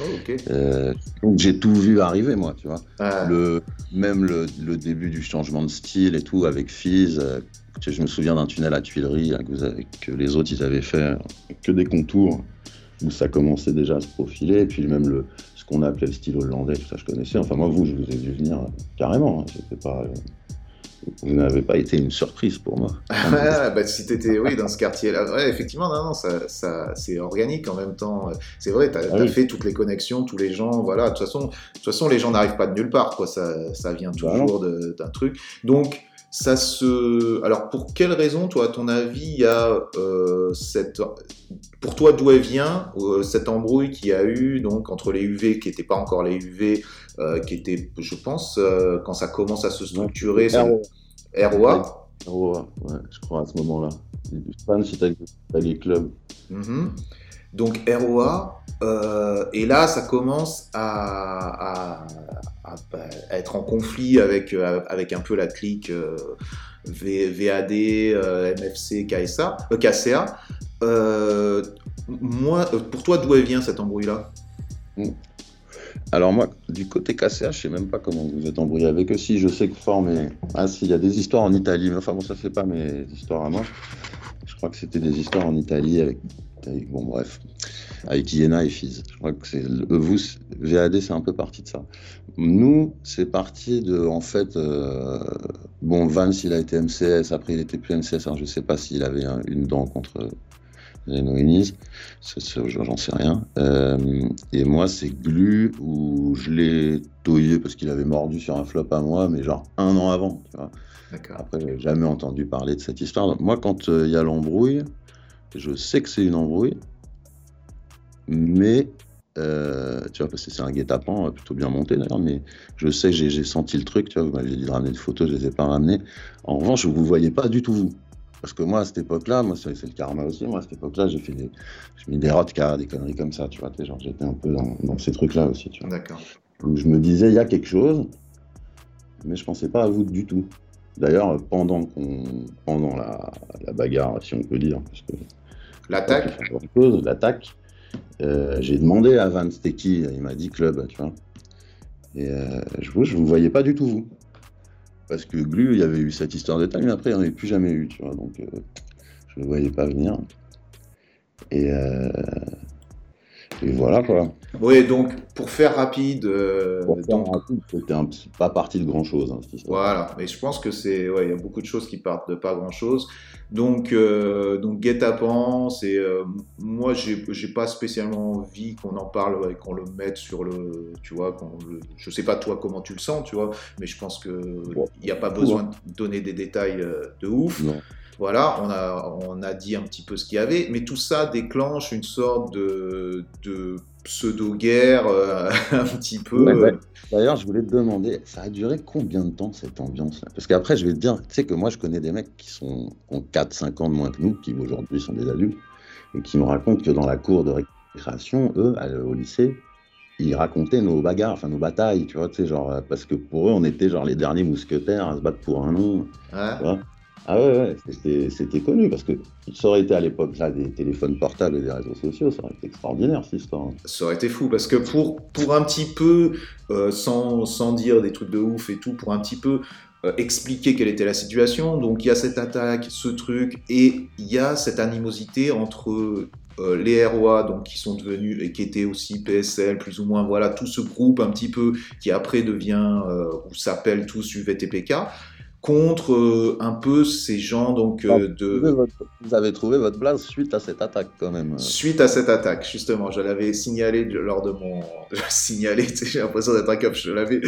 Oh. Euh, donc j'ai tout vu arriver, moi, tu vois. Ah, Le, même le, le début du changement de style et tout avec Fizz. euh, je me souviens d'un tunnel à Tuileries hein, que, vous avez- que les autres ils avaient fait que des contours où ça commençait déjà à se profiler. Et puis même le, ce qu'on appelait le style hollandais, tout ça je connaissais. Enfin moi vous, je vous ai vu venir euh, carrément. hein. Pas, euh, vous n'avez pas été une surprise pour moi. [laughs] Ah, bah, si t'étais oui, dans ce quartier-là, ouais, effectivement, non, non, ça, ça, c'est organique en même temps. C'est vrai, t'as Ah as oui. fait toutes les connexions, tous les gens, voilà. De toute façon, de toute façon les gens n'arrivent pas de nulle part, quoi. Ça, ça vient Bah toujours d'un truc. Donc, ça se. Alors, pour quelle raison, toi, à ton avis, il y a euh, cette. Pour toi, d'où elle vient euh, cette embrouille qu'il y a eu donc entre les UV qui n'étaient pas encore les UV, euh, qui étaient, je pense, euh, quand ça commence à se structurer, ça- ROA. ROA, ouais, je crois à ce moment-là. Pas si t'as t'as les clubs. Mhm. Donc ROA, euh, et là ça commence à, être en conflit avec, euh, avec un peu la clique euh, VAD, MFC, KSA, KCA. Moi, pour toi, d'où vient cette embrouille-là? Alors moi, du côté KCH, je sais même pas comment vous êtes embrouillé avec eux. Si, je sais que Fort, mais... Ah si, il y a des histoires en Italie. Mais enfin bon, ça fait pas mes histoires à moi. Je crois que c'était des histoires en Italie avec... avec- Bon bref, avec Iena et Fizz. Je crois que c'est... Vous, VAD, c'est un peu parti de ça. Nous, c'est parti de... En fait, euh, bon, Vance, il a été MCS. Après, il était plus MCS. Alors, je sais pas s'il avait un- une dent contre... Zeno Enis. Ça, ça, j'en sais rien. Euh, et moi, c'est Glu où je l'ai toyé parce qu'il avait mordu sur un flop à moi, mais genre un an avant. Tu vois. Après, jamais entendu parler de cette histoire. Donc, moi, quand euh, il y a l'embrouille, je sais que c'est une embrouille, mais euh, tu vois, parce que c'est un guet-apens euh, plutôt bien monté d'ailleurs, mais je sais que j'ai senti le truc. Tu vois, vous m'aviez dit de ramener des photos, je les ai pas ramenées. En revanche, vous voyais pas du tout vous. Parce que moi, à cette époque-là, moi, c'est le karma aussi. Moi, à cette époque-là, j'ai fait des, mis des rodkas, des conneries comme ça, tu vois. Genre, j'étais un peu dans, dans ces trucs-là aussi, tu vois. D'accord. Où je me disais, il y a quelque chose, mais je pensais pas à vous du tout. D'ailleurs, pendant qu'on, pendant la, la bagarre, si on peut dire, parce que L'attaque l'attaque, euh, j'ai demandé à Van qui, il m'a dit club, tu vois. Et euh, je vous, je vous voyais pas du tout vous. Parce que Glu, il y avait eu cette histoire de mais après, il n'y en avait plus jamais eu, tu vois. Donc, euh, je ne le voyais pas venir. Et, euh, et voilà, quoi. Oui, donc pour faire rapide, euh, Pour faire donc, rapide, c'était un- pas parti de grand-chose, hein, cette histoire. Voilà, mais je pense que c'est, ouais, il y a beaucoup de choses qui partent de pas grand chose. Donc, euh, donc guet-apens, c'est, euh, moi, j'ai, j'ai pas spécialement envie qu'on en parle et qu'on le mette sur le, tu vois, qu'on le, je sais pas toi comment tu le sens, tu vois, mais je pense que il n'y a pas besoin de donner des détails euh, de ouf. Non. Voilà, on a, on a dit un petit peu ce qu'il y avait, mais tout ça déclenche une sorte de, de pseudo-guerre euh, [laughs] un petit peu. Ouais, ouais. D'ailleurs, je voulais te demander, ça a duré combien de temps cette ambiance-là? Parce qu'après, je vais te dire, tu sais que moi, je connais des mecs qui sont qui ont 4-5 ans de moins que nous, qui aujourd'hui sont des adultes, et qui me racontent que dans la cour de récréation, eux, au lycée, ils racontaient nos bagarres, enfin nos batailles, tu vois, tu sais, genre, euh, parce que pour eux, on était genre les derniers mousquetaires à se battre pour un nom, tu vois. Ah ouais, ouais, c'était- connu, parce que ça aurait été à l'époque là des téléphones portables et des réseaux sociaux, ça aurait été extraordinaire cette histoire. Ça aurait été fou parce que pour, pour un petit peu, euh, sans, sans dire des trucs de ouf et tout, pour un petit peu euh, expliquer quelle était la situation, donc il y a cette attaque, ce truc, et il y a cette animosité entre euh, les ROA, donc qui sont devenus et qui étaient aussi PSL, plus ou moins, voilà, tout ce groupe un petit peu qui après devient ou s'appelle tous UVTPK, contre euh, un peu ces gens donc euh, de votre- Vous avez trouvé votre place suite à cette attaque quand même. Suite à cette attaque, justement, je l'avais signalé lors de mon. [laughs] signalé, j'ai l'impression d'être un cop, je l'avais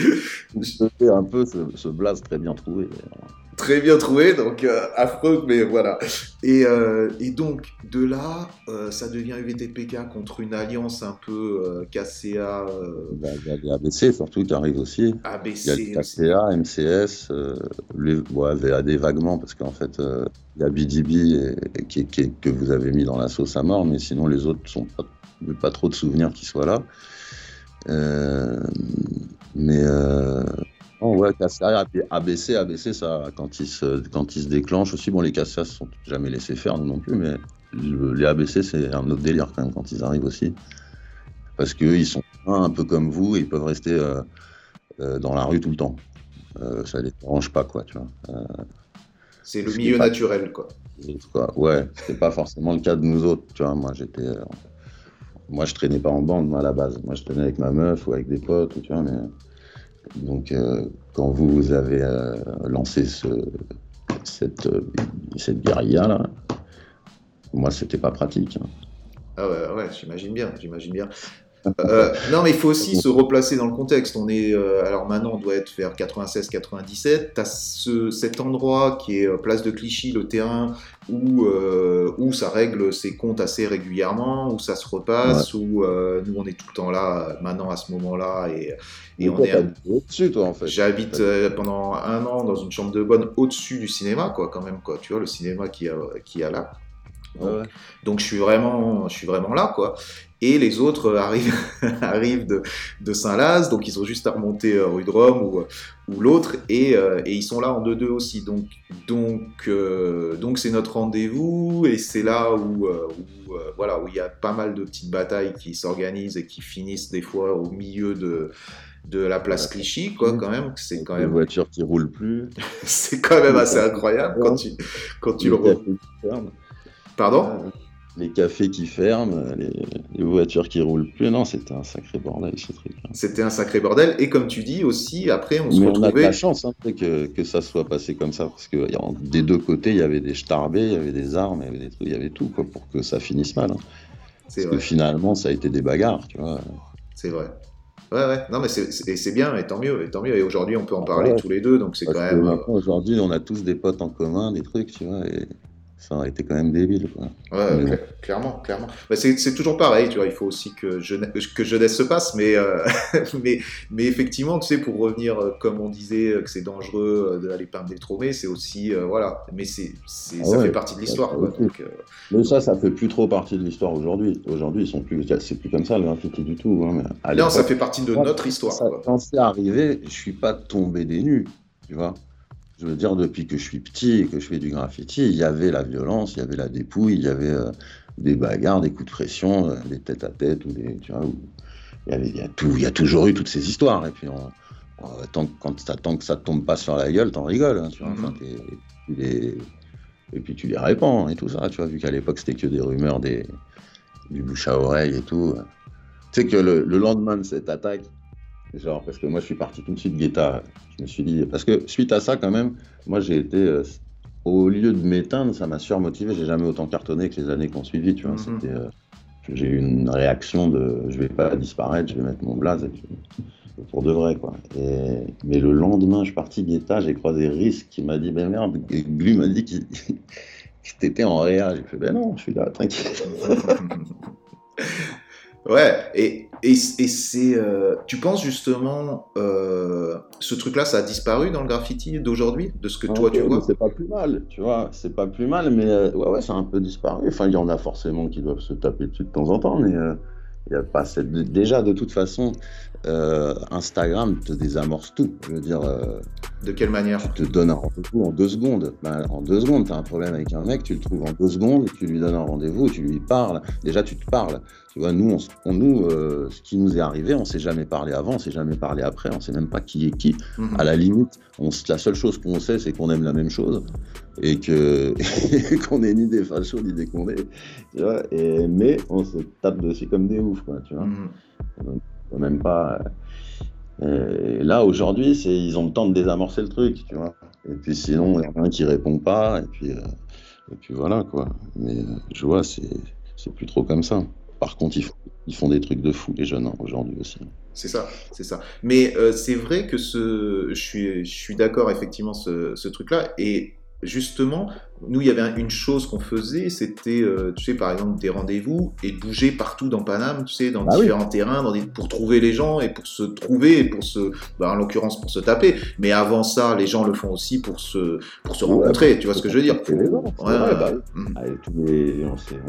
un peu ce, ce blaze très bien trouvé. Très bien trouvé, donc euh, affreux, mais voilà. Et, euh, et donc, de là, euh, ça devient UVTPK contre une alliance un peu euh, KCA, Bah, Il y a les ABC surtout qui arrivent aussi. Il y a ABC. KCA, MCS, les, ouais, VAD vaguement, parce qu'en fait, il y a BDB et- et qui, qui- que vous avez mis dans la sauce à mort, mais sinon les autres sont pas, pas trop de souvenirs qu'ils soient là. Mais euh, non, ouais, ABC, ABC, ça, quand ils se, quand ils se déclenchent aussi, bon, les se sont jamais laissés faire nous non plus, mais le- les ABC, c'est un autre délire quand même quand ils arrivent aussi. Parce qu'eux, ils sont un peu comme vous, et ils peuvent rester euh, euh, dans la rue tout le temps. Euh, ça les dérange pas, quoi, tu vois. c'est le milieu naturel, quoi. quoi. Ouais, c'était pas forcément le cas de nous autres, tu vois. Moi, j'étais. moi, je traînais pas en bande, moi, à la base. Moi, je traînais avec ma meuf ou avec des potes, tu vois, mais. Donc, quand vous avez lancé ce, cette, cette guérilla, là, moi, c'était pas pratique. Hein. Ah ouais, j'imagine bien, j'imagine bien. Euh, non, mais il faut aussi se replacer dans le contexte. On est, euh, alors maintenant, on doit être vers 96-97. Tu as cet endroit qui est euh, place de Clichy, le terrain, où, où ça règle ses comptes assez régulièrement, où ça se repasse, où nous, on est tout le temps là, maintenant, à ce moment-là. Et, et on est. Au-dessus, toi, en fait. J'habite pendant un an dans une chambre de bonne au-dessus du cinéma, quoi, quand même, quoi. Tu vois, le cinéma qui a, qui a là. Donc, je suis vraiment, je suis vraiment là, quoi. Et les autres [laughs] arrivent, arrivent de, de Saint-Laz, donc ils ont juste à remonter euh, rue de Rome ou, ou l'autre, et, euh, et, ils sont là en 2-2 aussi. Donc, donc, euh, donc c'est notre rendez-vous, et c'est là où, voilà, où il y a pas mal de petites batailles qui s'organisent et qui finissent des fois au milieu de de la place Clichy, quoi, quand même. [laughs] C'est quand même. Les voitures qui roulent plus. c'est quand même assez incroyable quand tu, quand tu le Pardon euh, Les cafés qui ferment, les, voitures qui roulent plus. Non, c'était un sacré bordel ce truc. Hein. C'était un sacré bordel. Et comme tu dis aussi, après, on se retrouvait. On a de la chance hein, que, que ça soit passé comme ça. Parce que des deux côtés, il y avait des starbés, il y avait des armes, il y avait, des trucs, il y avait tout quoi, pour que ça finisse mal. Hein. Parce que finalement, ça a été des bagarres, tu vois. C'est vrai. Ouais, ouais, non, mais c'est bien, et tant mieux, et tant mieux. Et aujourd'hui, on peut en parler tous les deux, donc c'est quand même. Euh, aujourd'hui, on a tous des potes en commun, des trucs, tu vois, et ça aurait été quand même débile. Quoi. Ouais, clairement, clairement. Bah, c'est toujours pareil, tu vois, il faut aussi que, jeunesse, que jeunesse se passe, mais, euh, [laughs] mais, mais effectivement, tu sais, pour revenir, euh, comme on disait, euh, que c'est dangereux d'aller peindre des tromés, c'est aussi, voilà, mais c'est ah ça fait partie de l'histoire. mais ça, ça fait plus trop partie de l'histoire aujourd'hui. Aujourd'hui, ils sont plus, c'est plus comme ça le graffiti du tout. Hein, non, ça fait partie de notre histoire. quand c'est arrivé, je suis pas tombé des nues, tu vois. Je veux dire, depuis que je suis petit et que je fais du graffiti, il y avait la violence, il y avait la dépouille, il y avait euh, des bagarres, des coups de pression, euh, des têtes à tête, ou des, tu vois, il, y avait, il, y a tout, il y a toujours eu toutes ces histoires. Et puis, tant, quand ça, tant que ça tombe pas sur la gueule, t'en rigoles. Hein, tu vois, mm-hmm. et puis tu les répands et tout ça, tu vois, vu qu'à l'époque c'était que des rumeurs, des, du bouche à oreille et tout. Tu sais que le, le lendemain de cette attaque, Genre, parce que moi, je suis parti tout de suite guetta. Je me suis dit, parce que suite à ça, quand même, moi, j'ai été, euh, au lieu de m'éteindre, ça m'a surmotivé. J'ai jamais autant cartonné que les années qui ont suivi, tu vois. Mhm. Euh, j'ai eu une réaction de, je vais pas disparaître, je vais mettre mon blaze, pour de vrai, quoi. Et, mais le lendemain, je suis parti guetta, j'ai croisé Risk qui m'a dit, ben merde, Glu m'a dit [laughs] qu'il était en réa. J'ai fait, ben non, je suis là, tranquille. [laughs] Ouais, et, et, c'est. Euh, tu penses justement, euh, ce truc-là, ça a disparu dans le graffiti d'aujourd'hui, de ce que toi tu vois? C'est pas plus mal, tu vois, c'est pas plus mal, mais euh, ouais, ouais, ça a un peu disparu. Enfin, il y en a forcément qui doivent se taper dessus de temps en temps, mais il y a pas cette... Déjà, de toute façon, euh, Instagram te désamorce tout. Je veux dire. Euh, de quelle manière Tu te donnes un rendez-vous en deux secondes. Ben, en deux secondes, tu as un problème avec un mec, tu le trouves en deux secondes, tu lui donnes un rendez-vous, tu lui parles. Déjà, tu te parles. Tu vois, nous, on, nous euh, ce qui nous est arrivé, on s'est jamais parlé avant, on s'est jamais parlé après, on sait même pas qui est qui. Mhm. À la limite, on, la seule chose qu'on sait, c'est qu'on aime la même chose et que [laughs] qu'on est ni des fachos ni des condés. Tu vois et, mais on se tape dessus comme des oufs, quoi. Tu vois. Mhm même pas. Euh, là, aujourd'hui, c'est ils ont le temps de désamorcer le truc, tu vois. Et puis sinon, il y en a un qui répond pas, et puis, euh, et puis voilà, quoi. Mais euh, je vois, c'est plus trop comme ça. Par contre, ils font, ils font des trucs de fou, les jeunes, hein, aujourd'hui aussi. C'est ça, c'est ça. Mais c'est vrai que ce, je suis, je suis d'accord, effectivement, ce, ce truc-là. Et justement, nous, il y avait une chose qu'on faisait, c'était, euh, tu sais, par exemple, des rendez-vous et bouger partout dans Paname, tu sais, dans ah différents terrains, pour trouver les gens et pour se trouver, et pour se, bah, en l'occurrence, pour se taper. Mais avant ça, les gens le font aussi pour se, pour se rencontrer, tu vois ce que je veux dire? on,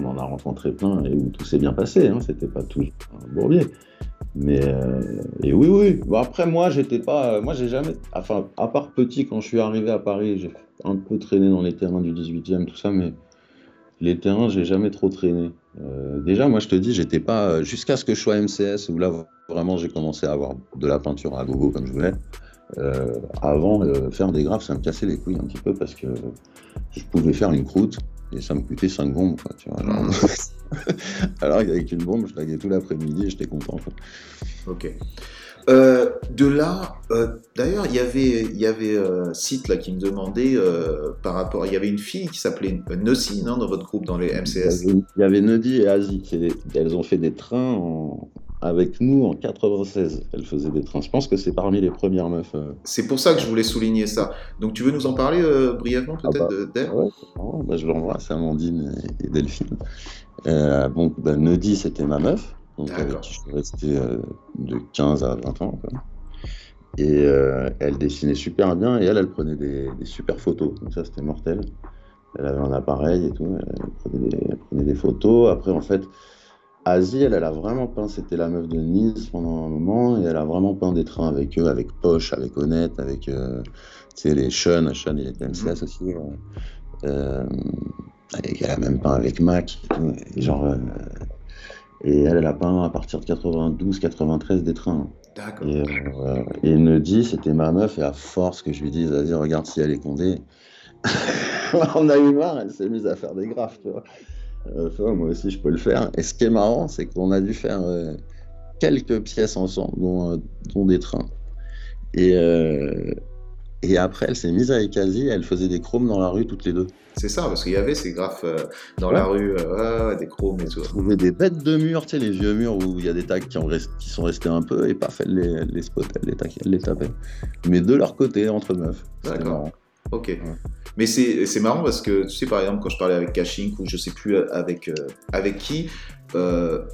en a rencontré plein et où tout s'est bien passé, hein, c'était pas tout un bourbier. Mais euh, et oui, oui. Bon, après, moi, j'étais pas. Moi, j'ai jamais. Enfin, à part petit, quand je suis arrivé à Paris, j'ai un peu traîné dans les terrains du 18e, tout ça, mais Les terrains, j'ai jamais trop traîné. Euh, déjà, moi, je te dis, j'étais pas. Jusqu'à ce que je sois MCS, où là, vraiment, j'ai commencé à avoir de la peinture à gogo comme je voulais. Euh, avant, de faire des graphes, ça me cassait les couilles un petit peu parce que je pouvais faire une croûte et ça me coûtait 5 bombes. Quoi, tu vois, genre... [laughs] [laughs] Alors qu'avec une bombe, je laguais tout l'après-midi et j'étais content. Quoi. Ok. Euh, de là, euh, d'ailleurs, il y avait, il y avait euh, Site là qui me demandait par rapport, il y avait une fille qui s'appelait Nossi, non, dans votre groupe, dans les MCS. Il y avait Nodi et Asie, elles ont fait des trains en, avec nous en 96. Elle faisait des trains. Je pense que c'est parmi les premières meufs. C'est pour ça que je voulais souligner ça. Donc tu veux nous en parler brièvement ah peut-être bah, d'elle? ouais, bah, Je l'envoie, c'est Amandine et, Delphine. Bon, bah, Nodi, c'était ma meuf, donc avec qui je suis resté euh, de 15 à 20 ans. Quoi. Et elle dessinait super bien et elle, elle prenait des, des super photos. Donc ça, c'était mortel. Elle avait un appareil et tout. Elle prenait des, elle prenait des photos. Après, en fait, Asie, elle, elle a vraiment peint, c'était la meuf de Nice pendant un moment, et elle a vraiment peint des trains avec eux, avec Poche, avec Honnête, avec euh, les Sean, Sean il était MCS aussi. Euh, euh, et elle a même peint avec Mac, et, genre, euh, et elle, elle a peint à partir de 92, 93 des trains. D'accord. Et, euh, et Nedi, c'était ma meuf, et à force que je lui dise, vas-y, regarde si elle est condée, [laughs] on a eu marre, elle s'est mise à faire des graphes, tu vois. Euh, moi aussi, je peux le faire. Et ce qui est marrant, c'est qu'on a dû faire euh, quelques pièces ensemble, dont, euh, des trains. Et, et après, elle s'est mise avec Asie, elle faisait des chromes dans la rue toutes les deux. C'est ça, parce qu'il y avait ces graphes dans la rue, des chromes et tout. trouvait des bêtes de murs, tu sais, les vieux murs où il y a des tags qui, ont qui sont restés un peu, et paf, elle les, les spotait, elle les, elle les tapait. Mais de leur côté, entre meufs. D'accord. Ok. Mais c'est marrant parce que, tu sais, par exemple, quand je parlais avec Caching ou je sais plus avec, euh, avec qui, euh,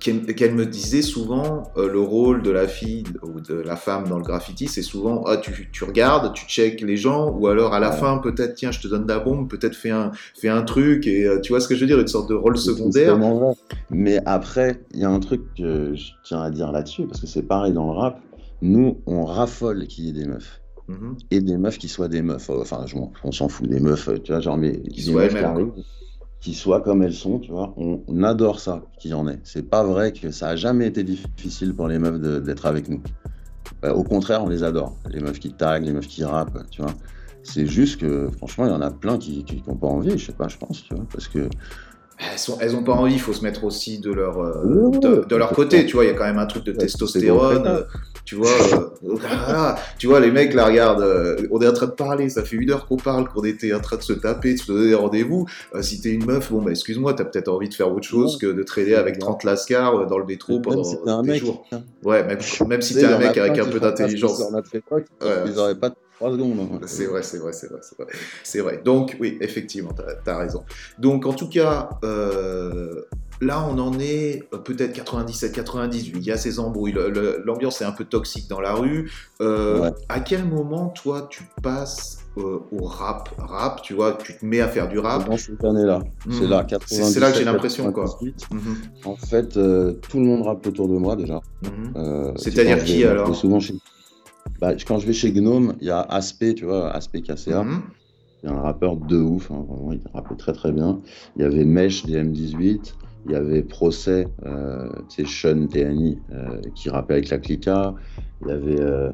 qu'elle me disait souvent euh, le rôle de la fille ou de la femme dans le graffiti, c'est souvent ah, tu, tu, regardes, tu check les gens, ou alors à la fin, peut-être, tiens, je te donne de la bombe, peut-être fais un, fais un truc, et tu vois ce que je veux dire, une sorte de rôle secondaire. Mais après, il y a un truc que je tiens à dire là-dessus, parce que c'est pareil dans le rap, nous, on raffole qu'il y ait des meufs. Mhm. Et des meufs qui soient des meufs. Enfin, on s'en fout des meufs, tu vois, genre, mais qui soient qui soient comme elles sont, tu vois. On, adore ça qu'il y en ait. C'est pas vrai que ça a jamais été difficile pour les meufs d'être avec nous. Bah, au contraire, on les adore. Les meufs qui taguent, les meufs qui rappent, tu vois. C'est juste que, franchement, il y en a plein qui n'ont pas envie, je sais pas, je pense, tu vois. Parce que elles, sont, elles ont pas envie, il faut se mettre aussi de leur, euh, de, leur côté, tu vois, il y a quand même un truc de testostérone, euh, tu vois, euh, tu vois, les mecs, là, regarde, on est en train de parler, ça fait une heure qu'on parle, qu'on était en train de se taper, de se donner des rendez-vous, si t'es une meuf, bon, bah, excuse-moi, t'as peut-être envie de faire autre chose que de trader avec 30 lascars dans le métro pendant un des jours. Ouais, même, même si t'es un mec avec un peu d'intelligence. Ils auraient pas secondes. C'est vrai, c'est vrai, c'est vrai, c'est vrai. C'est vrai. Donc, oui, effectivement, tu as, raison. Donc, en tout cas, euh, là, on en est euh, peut-être 97, 98. Il y a ces embrouilles. L'ambiance est un peu toxique dans la rue. Euh, à quel moment, toi, tu passes au rap, rap, tu vois, tu te mets à faire du rap? Dans cette année-là, c'est là, C'est là que j'ai l'impression, quoi. Mhm. En fait, tout le monde rappe autour de moi déjà. Mhm. C'est-à-dire qui alors? Souvent chez bah, quand je vais chez Gnome, il y a Aspect, tu vois, Aspect KCA. Il y a un rappeur de ouf, hein, vraiment, il rappait très très bien. Il y avait Mesh des M18, il y avait Procès, euh, tu sais, Sean TNI, euh, qui rappait avec la Clica. Il y avait. Euh,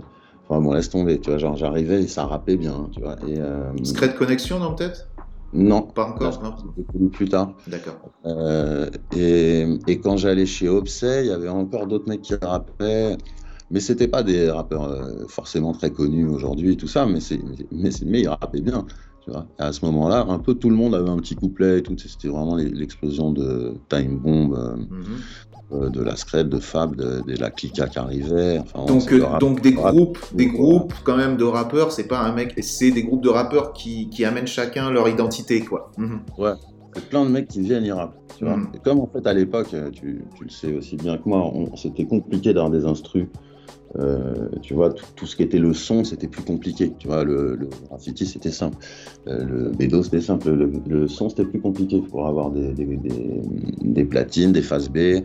enfin bon, laisse tomber, tu vois, genre j'arrivais et ça rappait bien, tu vois. Et, euh, Secret connexion, non, peut-être? Non. Pas encore, non Plus tard. D'accord. Euh, et, et, quand j'allais chez Obsay, il y avait encore d'autres mecs qui rappaient mais c'était pas des rappeurs euh, forcément très connus aujourd'hui tout ça, mais, c'est, mais, mais, ils rappaient bien. Tu vois. À ce moment-là, un peu tout le monde avait un petit couplet et tout. C'était vraiment l'explosion de Time Bomb, euh, mhm. euh, de la Scred, de Fab, de, la Clica qui arrivait. donc, donc des groupes, des groupes quand même de rappeurs, c'est pas un mec, c'est des groupes de rappeurs qui, qui amènent chacun leur identité, quoi. Mhm. Ouais. plein de mecs qui viennent. Tu vois. Mhm. Et comme en fait à l'époque, tu, tu, le sais aussi bien que moi, c'était compliqué d'avoir des instrus euh, tu vois, tout, ce qui était le son, c'était plus compliqué. Tu vois, le, le graffiti, c'était simple. Euh, le bédo, c'était simple. Le, son, c'était plus compliqué pour avoir des, platines, des phases B, euh,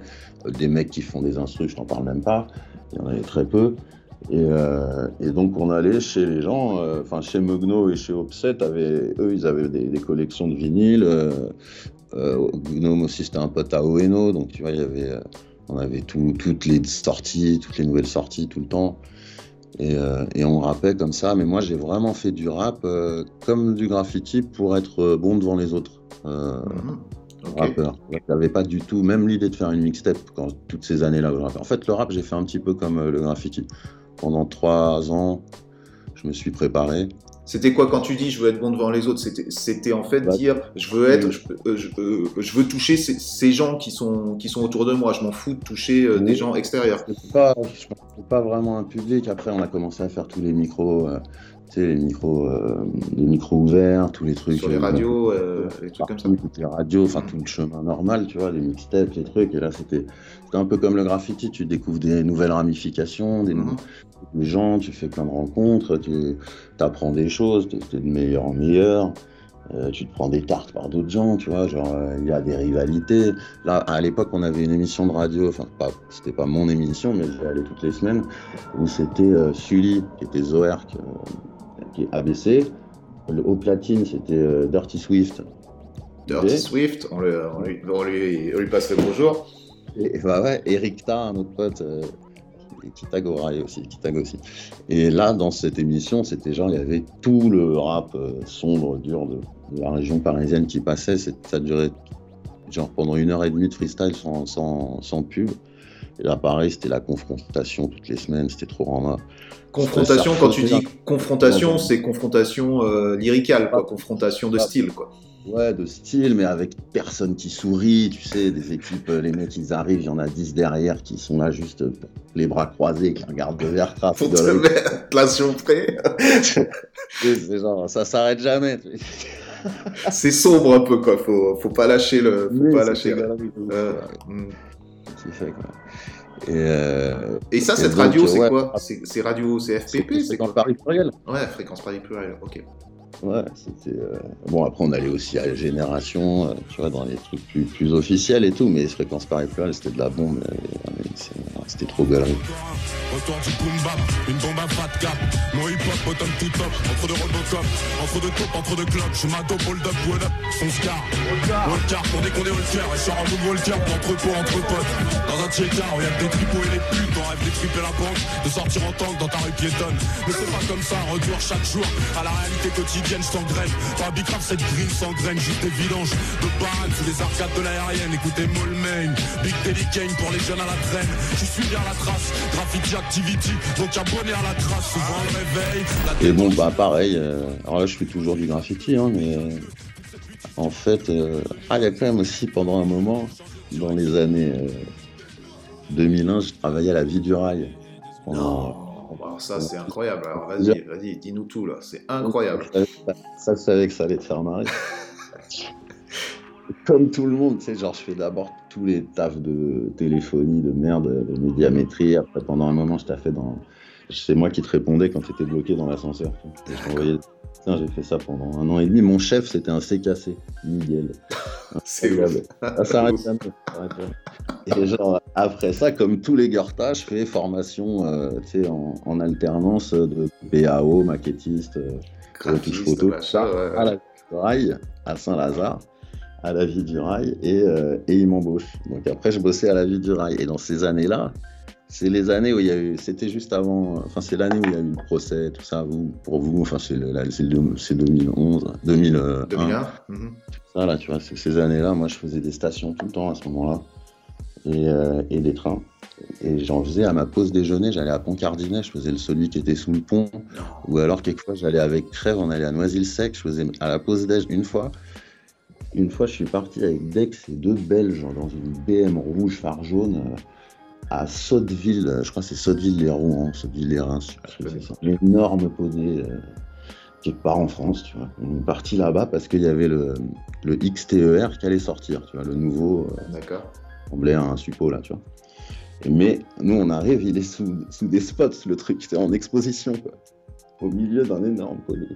des mecs qui font des instrus, je t'en parle même pas. Il y en avait très peu. Et, donc on allait chez les gens, enfin chez Mugno et chez Offset, eux ils avaient des, collections de vinyles, Gnome aussi, c'était un pote à Oeno, donc tu vois, il y avait, on avait toutes les sorties, toutes les nouvelles sorties tout le temps. Et, et, on rappait comme ça. Mais moi, j'ai vraiment fait du rap comme du graffiti pour être bon devant les autres. Mhm. rappeur. J'avais pas du tout, même l'idée de faire une mixtape quand toutes ces années-là. En fait, le rap, j'ai fait un petit peu comme le graffiti. Pendant trois ans, je me suis préparé. C'était quoi quand tu dis je veux être bon devant les autres? C'était en fait bah, dire je veux être, je, euh, euh, je, veux toucher ces, gens qui sont, qui sont autour de moi. Je m'en fous de toucher euh, des gens extérieurs. Je ne pas, pas vraiment un public. Après, on a commencé à faire tous les micros les micros, euh, les micros ouverts, tous les trucs. Sur les euh, radios, euh, les trucs comme ça. Toutes les radios, enfin tout le chemin normal, tu vois, les mixtapes, les trucs. Et là, c'était un peu comme le graffiti, tu découvres des nouvelles ramifications, des, mhm. gens, tu fais plein de rencontres, tu apprends des choses, tu es de meilleur en meilleur. tu te prends des tartes par d'autres gens, tu vois, genre il y a des rivalités. Là, à l'époque, on avait une émission de radio, enfin, pas, c'était pas mon émission, mais j'y allais toutes les semaines, où c'était Sully, qui était Zoerk, qui est ABC. Le haut platine, c'était euh, Dirty Swift. Dirty Swift, on, lui, passe le bonjour. Et, bah ouais, Eric Ta, un autre pote, euh, et Kitagora aussi, aussi. Et là, dans cette émission, c'était genre, il y avait tout le rap euh, sombre, dur de, la région parisienne qui passait. Ça durait genre pendant une heure et demie de freestyle sans, sans, sans pub. Et là, pareil, c'était la confrontation toutes les semaines, c'était trop en Confrontation, quand tu dis confrontation, c'est confrontation euh, lyricale, quoi, confrontation de style, quoi. Ouais, de style, mais avec personne qui sourit, tu sais, des équipes, euh, les mecs, ils arrivent, il y en a 10 derrière qui sont là juste les bras croisés, qui regardent de verre Pour te mettre la près. [laughs] c'est genre, ça s'arrête jamais. c'est sombre un peu, quoi, faut, faut pas lâcher le... Faut pas lâcher le... Euh, hmm. fait, quoi. Et, euh, et ça, cette radio, c'est quoi? C'est radio, c'est FPP C'est dans Paris Pluriel Ouais, fréquence Paris Pluriel, ok. Ouais, c'était. Euh, bon, après, on allait aussi à la Génération, euh, tu vois, dans les trucs plus, officiels et tout, mais Fréquence Paris Pluriel, c'était de la bombe. C'était trop galerie. Je t'engraine. Pas big cette green s'engraine, juste des vidanges de banane sous les arcades de l'aérienne. Écoutez Molmain, Big Daddy Kane pour les jeunes à la traîne. Je suis bien la trace, graffiti activity, donc abonné à la trace, souvent le réveil. Et bon, bah pareil, euh, alors là je fais toujours du graffiti, hein, mais euh, en fait, euh, ah, il y a quand même aussi pendant un moment, dans les années 2001, je travaillais à la vie du rail. Non. Alors ça, c'est incroyable. Alors vas-y, vas-y, dis-nous tout là. C'est incroyable. Ça, je savais que ça allait te faire marrer. [laughs] Comme tout le monde, tu sais, genre, je fais d'abord tous les tafs de téléphonie, de merde, de médiamétrie. Après, pendant un moment, je t'ai fait dans. C'est moi qui te répondais quand tu étais bloqué dans l'ascenseur. J'ai fait ça pendant un an et demi. Mon chef, c'était un CKC, Miguel. [laughs] C'est ouf. [laughs] Ça s'arrête Et genre, après ça, comme tous les Goethe, je fais formation euh, en, en, alternance de PAO, maquettiste, euh, touche photo, ça, à la rail, à Saint-Lazare à la vie du rail et, euh, et il m'embauche. Donc après, je bossais à la vie du rail. Et dans ces années-là, c'est les années où il y a eu, c'était juste avant, enfin c'est l'année où il y a eu le procès, tout ça, vous, pour vous, enfin c'est, le, c'est 2011, 2001. 2001 Ça là, tu vois, ces années-là, moi je faisais des stations tout le temps à ce moment-là. Et, euh, et des trains. Et j'en faisais à ma pause déjeuner, j'allais à Pont-Cardinet, je faisais le celui qui était sous le pont, ou alors quelquefois j'allais avec Crève, on allait à Noisy-le-Sec, je faisais à la pause déj une fois, une fois, je suis parti avec Dex et deux Belges dans une BM rouge phare jaune euh, à Sotteville. Je crois que c'est Sotteville-les-Rouen, Sotteville-les-Reims. L'énorme poney euh, quelque part en France, tu vois. On est parti là-bas parce qu'il y avait le, le, XTER qui allait sortir, tu vois, le nouveau. Euh, D'accord. Semblait un suppôt là, tu vois. mais nous, on arrive, il est sous, sous des spots, le truc, c'était en exposition, quoi. Au milieu d'un énorme poney.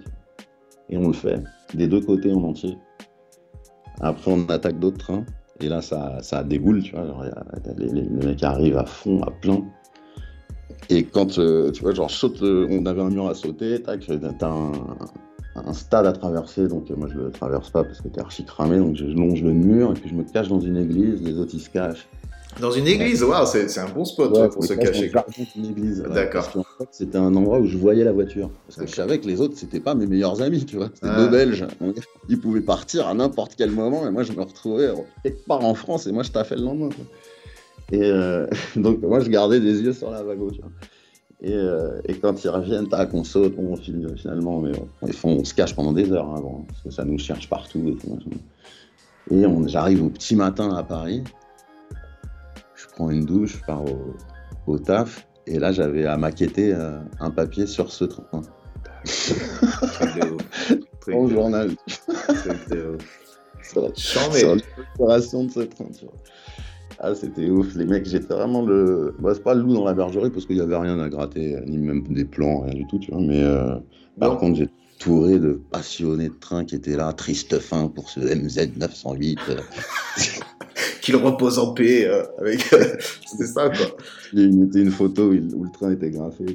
Et on le fait, des deux côtés en entier. Après, on attaque d'autres trains. Et là, ça, ça déboule, tu vois. les, mecs arrivent à fond, à plein. Et quand, euh, tu vois, genre, saute, euh, on avait un mur à sauter, tac, t'as un, stade à traverser, donc moi je le traverse pas parce que t'es archi cramé, donc je longe le mur et puis je me cache dans une église, les autres ils se cachent. Dans une église, waouh, c'est un bon spot pour se cacher. D'accord. En fait, c'était un endroit où je voyais la voiture. Parce que je savais que les autres, c'était pas mes meilleurs amis, tu vois. C'était deux Belges. Ils pouvaient partir à n'importe quel moment, et moi, je me retrouvais quelque part en France, et moi, je taffais le lendemain. Et euh, [laughs] donc, moi, je gardais des yeux sur la vague, tu vois. Et, euh, et, quand ils reviennent, tac, on saute, on file finalement, mais on, on, se cache pendant des heures hein, parce que ça nous cherche partout. Et, et j'arrive au petit matin à Paris, prends une douche, je pars au, taf, et là j'avais à maqueter euh, un papier sur ce train. Mon [laughs] journal. [laughs] sur, sur l'exploration de ce train. Tu vois. Ah, c'était ouf. Les mecs, j'étais vraiment le. Bah, c'est pas le loup dans la bergerie parce qu'il y avait rien à gratter, ni même des plans, rien du tout, tu vois. Mais euh, par contre, j'étais touré de passionnés de train qui étaient là, triste fin pour ce MZ 908 [laughs] qu'il repose en paix. Euh, avec... [laughs] C'était ça, quoi. Il mettait une photo où, le train était graffé.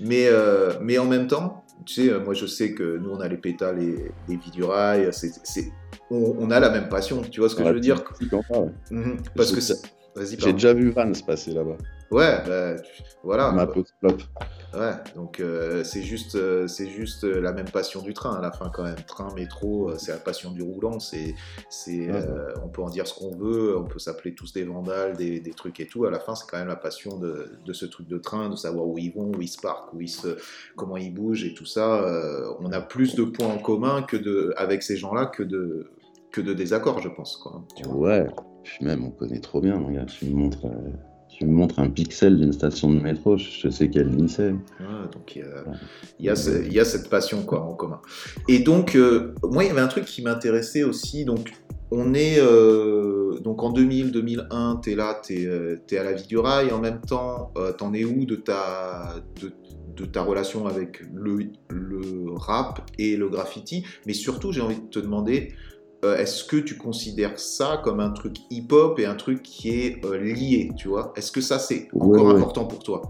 Mais, euh, mais en même temps, tu sais, moi je sais que nous on a les pétales et les du rail, c'est, on, a la même passion, tu vois ce que je veux dire? mhm. Parce que j'ai déjà vu Vans passer là-bas. Ouais, bah, voilà. Ma post flop. Ouais, donc euh, c'est juste, euh, c'est juste euh, la même passion du train à la fin quand même. Train, métro, c'est la passion du roulant. C'est, c'est, on peut en dire ce qu'on veut, on peut s'appeler tous des vandales, des, des, trucs et tout. À la fin, c'est quand même la passion de, de, ce truc de train, de savoir où ils vont, où ils se parquent, où ils se, comment ils bougent et tout ça. on a plus de points en commun que de, avec ces gens-là que de, que de désaccords, je pense. Quoi, ouais, puis même on connaît trop bien. Regarde, tu me montres tu me montres un pixel d'une station de métro, je sais quelle ligne c'est. donc il y, a, y, a cette passion quoi en commun. Et donc, euh, moi, il y avait un truc qui m'intéressait aussi. Donc, on est euh, donc en 2000, 2001, tu es là, tu es, euh, à la vie du rail. En même temps, tu en es où de ta, de, de ta relation avec le, le, rap et le graffiti? Mais surtout, j'ai envie de te demander euh, est-ce que tu considères ça comme un truc hip-hop et un truc qui est euh, lié, tu vois? Est-ce que ça, c'est encore important pour toi?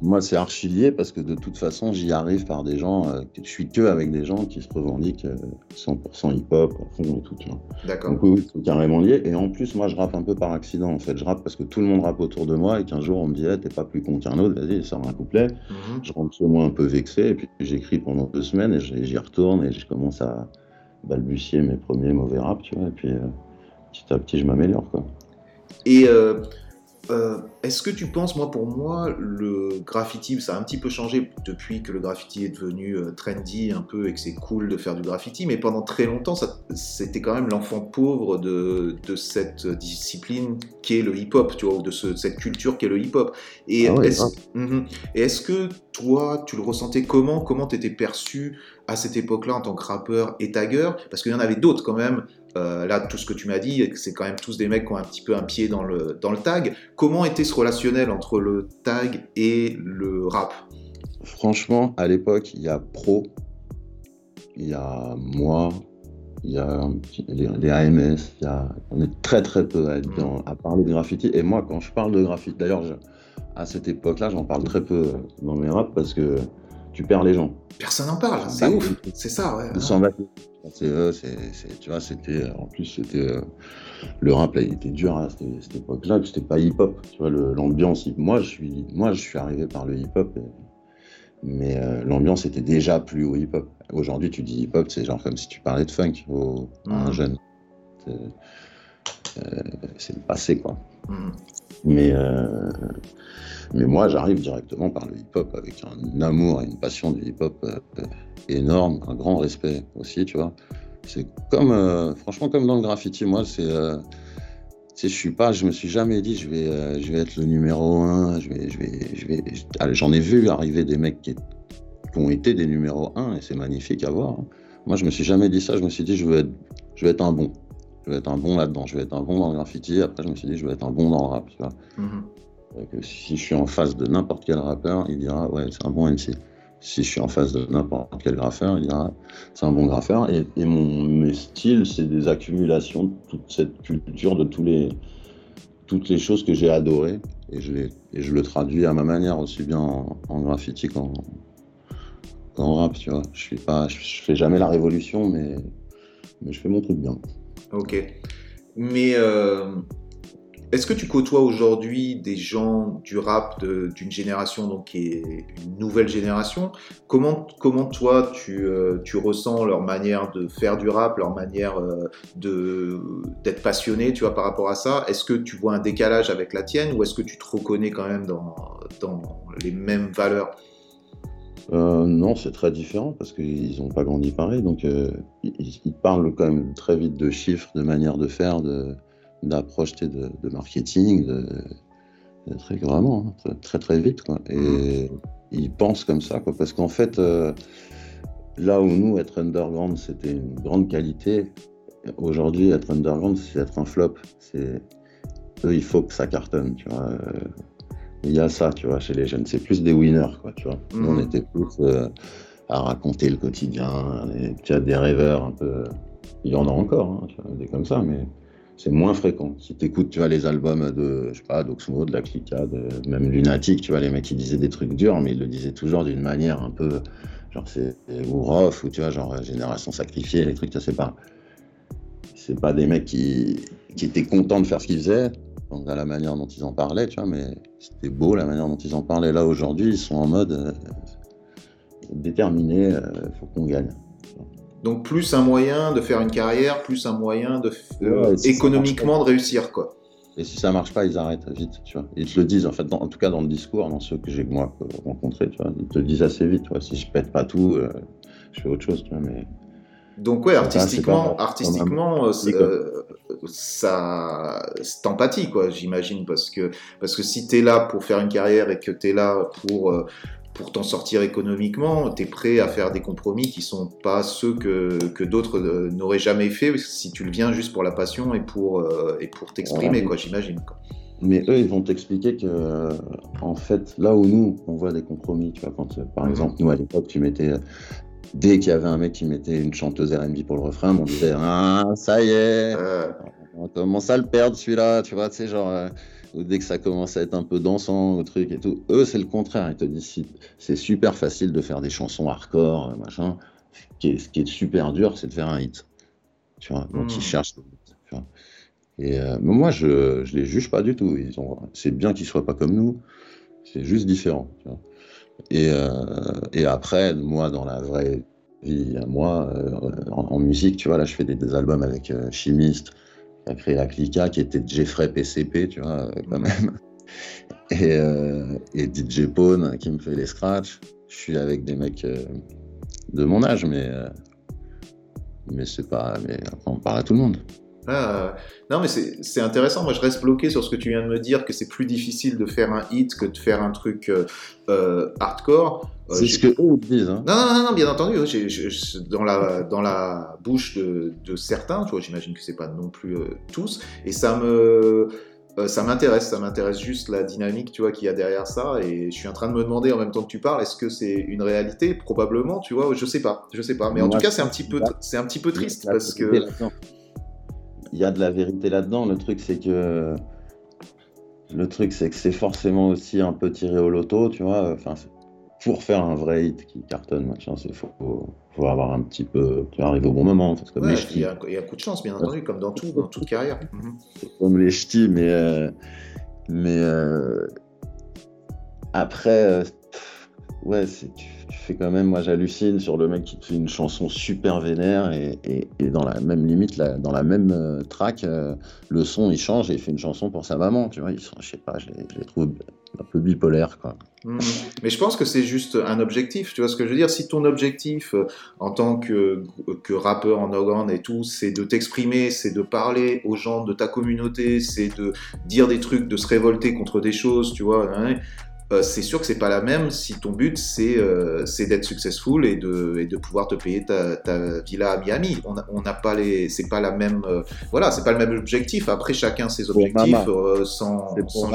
Moi, c'est archi lié parce que de toute façon, j'y arrive par des gens, euh, je suis que avec des gens qui se revendiquent 100% hip-hop, fond et tout, tu vois. D'accord. Donc oui, c'est carrément lié. Et en plus, moi, je rappe un peu par accident, en fait. Je rappe parce que tout le monde rappe autour de moi et qu'un jour, on me dit, t'es pas plus con qu'un autre, vas-y, sors un couplet. Mhm. Je rentre chez moi un peu vexé et puis j'écris pendant deux semaines et j'y retourne et je commence à balbutier mes premiers mauvais rap, tu vois, et puis euh, petit à petit, je m'améliore, quoi. Et euh, euh, est-ce que tu penses, moi pour moi, le graffiti, ça a un petit peu changé depuis que le graffiti est devenu trendy un peu et que c'est cool de faire du graffiti, mais pendant très longtemps, c'était quand même l'enfant pauvre de, de, cette discipline qui est le hip-hop, tu vois, de, ce, cette culture qui est le hip-hop. Et ah est-ce mhm. est que toi, tu le ressentais comment? Comment t'étais perçu à cette époque-là en tant que rappeur et tagueur Parce qu'il y en avait d'autres quand même. Euh, là, tout ce que tu m'as dit, c'est quand même tous des mecs qui ont un petit peu un pied dans le, dans le tag. Comment était ce relationnel entre le tag et le rap? Franchement, à l'époque, il y a Pro, il y a moi, il y a les, AMS, il y a, on est très très peu à, être dans, à parler de graffiti. Et moi, quand je parle de graffiti, d'ailleurs, à cette époque-là, j'en parle très peu dans mes raps parce que tu perds les gens. Personne n'en parle, c'est ouf, c'est ça, ouais. C'est eux, tu vois, c'était, en plus, c'était, euh, le rap, là, il était dur à cette, époque-là, c'était pas hip-hop, tu vois, l'ambiance, moi, je suis, moi, je suis arrivé par le hip-hop, mais euh, l'ambiance était déjà plus au hip-hop. Aujourd'hui, tu dis hip-hop, c'est genre comme si tu parlais de funk à un mmh. jeune. C'est, le passé, quoi. Mmh. Mais, euh, mais moi, j'arrive directement par le hip-hop avec un amour et une passion du hip-hop euh, énorme, un grand respect aussi, tu vois. C'est comme, euh, franchement, comme dans le graffiti, moi, c'est. je suis pas, je me suis jamais dit je vais, je vais être le numéro un. Je vais, je vais, je vais. J'en ai vu arriver des mecs qui, ont été des numéros un et c'est magnifique à voir. Hein. Moi, je me suis jamais dit ça. Je me suis dit je veux être, je veux être un bon je vais être un bon là-dedans, je vais être un bon dans le graffiti. Après, je me suis dit, je vais être un bon dans le rap. Tu vois. Mhm. si je suis en face de n'importe quel rappeur, il dira, ouais, c'est un bon MC. Si je suis en face de n'importe quel graffeur, il dira, c'est un bon graffeur. Et, mon, mes styles, c'est des accumulations de toute cette culture, de tous les, toutes les choses que j'ai adorées. Et je, et je le traduis à ma manière, aussi bien en, graffiti qu'en en rap, tu vois. Je je, fais jamais la révolution, mais, mais je fais mon truc bien. Ok. Mais euh, est-ce que tu côtoies aujourd'hui des gens du rap d'une génération donc qui est une nouvelle génération? Comment comment toi tu, euh, tu ressens leur manière de faire du rap, leur manière euh, de d'être passionné, tu vois, par rapport à ça? Est-ce que tu vois un décalage avec la tienne ou est-ce que tu te reconnais quand même dans dans les mêmes valeurs? Euh, non, c'est très différent parce qu'ils n'ont pas grandi pareil. Donc, ils, ils, parlent quand même très vite de chiffres, de manière de faire, d'approche de, de, marketing, de, très vraiment, hein, très, très vite. Quoi. Et ils pensent comme ça, quoi, parce qu'en fait, euh, là où nous, être underground, c'était une grande qualité, aujourd'hui, être underground, c'est être un flop. C'est eux, il faut que ça cartonne, tu vois. Il y a ça, tu vois, chez les jeunes. C'est plus des winners, quoi, tu vois. On mhm. était plus euh, à raconter le quotidien, tu as des rêveurs un peu. Il y en a encore, hein, tu vois, des comme ça, mais c'est moins fréquent. Si tu écoutes, tu vois, les albums de, je sais pas, d'Oxmo, de la Clica, de, même Lunatic, tu vois, les mecs qui disaient des trucs durs, mais ils le disaient toujours d'une manière un peu, genre, c'est, ou rough, ou tu vois, genre, génération sacrifiée, les trucs, ça, c'est pas, c'est pas des mecs qui, qui étaient contents de faire ce qu'ils faisaient, donc à la manière dont ils en parlaient, tu vois, mais c'était beau la manière dont ils en parlaient. Là, aujourd'hui, ils sont en mode euh, déterminé, il euh, faut qu'on gagne. Donc plus un moyen de faire une carrière, plus un moyen de économiquement de réussir quoi. Et si ça marche pas, ils arrêtent vite, tu vois. Ils te le disent en fait, en tout cas dans le discours, dans ceux que j'ai moi rencontrés, tu vois, ils te le disent assez vite, tu vois. Si je pète pas tout, euh, je fais autre chose, tu vois. Mais donc ouais, artistiquement, artistiquement, euh, ça, c'est empathie quoi, j'imagine, parce que parce que si t'es là pour faire une carrière et que t'es là pour pour t'en sortir économiquement, tu es prêt à faire des compromis qui sont pas ceux que, que d'autres euh, n'auraient jamais fait si tu le viens juste pour la passion et pour, euh, et pour t'exprimer, quoi, j'imagine. Mais eux, ils vont t'expliquer que, euh, en fait, là où nous, on voit des compromis, tu vois, quand, par mhm. exemple, nous, à l'époque, tu mettais, dès qu'il y avait un mec qui mettait une chanteuse R&B pour le refrain, on disait, ah, ça y est, on commence à le perdre, celui-là, tu vois, tu sais, genre, dès que ça commence à être un peu dansant, au truc et tout. Eux, c'est le contraire. Ils te disent c'est super facile de faire des chansons hardcore, euh, machin. Ce qui est, ce qui est super dur, c'est de faire un hit. Tu vois, donc ils hmm. cherchent. Et euh, moi, je ne les juge pas du tout. Ils ont, c'est bien qu'ils soient pas comme nous. C'est juste différent. Et, euh, et après, moi, dans la vraie vie, moi, en, musique, tu vois, là, je fais des, albums avec Chimiste, qui a créé la Clica, qui était Jeffrey PCP, tu vois, quand même. [laughs] Et, euh, et DJ Pone qui me fait les scratchs. Je suis avec des mecs euh, de mon âge, mais, euh, mais c'est pas. Mais on parle à tout le monde. Ah, non, mais c'est intéressant. Moi, je reste bloqué sur ce que tu viens de me dire, que c'est plus difficile de faire un hit que de faire un truc hardcore. c'est ce que eux disent. Hein. Non, non, non, bien entendu. dans, la, dans la bouche de, de certains, tu vois, j'imagine que c'est pas non plus tous. Et ça me euh, ça m'intéresse, ça m'intéresse juste la dynamique, tu vois, qu'il y a derrière ça. Et je suis en train de me demander en même temps que tu parles, est-ce que c'est une réalité? Probablement, tu vois. Je sais pas, je sais pas. Mais en tout cas, c'est un petit peu, c'est un petit peu triste parce que y a de la vérité là-dedans. Le truc, c'est que le truc, c'est que c'est forcément aussi un peu tiré au loto, tu vois. Enfin, pour faire un vrai hit qui cartonne, machin, il faut, faut, avoir un petit peu. Tu arrives au bon moment. Parce que il, y a, un coup de chance, bien entendu, comme dans tout, dans toute carrière. [laughs] Comme les ch'tis, mais. Euh, mais euh, après, euh, ouais, tu, fais quand même. Moi, j'hallucine sur le mec qui te fait une chanson super vénère et, dans la même limite, dans la même track, le son il change et il fait une chanson pour sa maman. Tu vois, ils sont, je sais pas, je les trouve un peu bipolaire. Quoi. Hmm. Mais je pense que c'est juste un objectif. Tu vois ce que je veux dire? Si ton objectif euh, en tant que, rappeur en organe et tout, c'est de t'exprimer, c'est de parler aux gens de ta communauté, c'est de dire des trucs, de se révolter contre des choses, tu vois. Hein, euh, c'est sûr que c'est pas la même si ton but c'est euh, d'être successful et de, et de pouvoir te payer ta, ta villa à Miami. On n'a pas les, c'est pas la même, euh, voilà, c'est pas le même objectif. Après chacun ses objectifs sans. Pour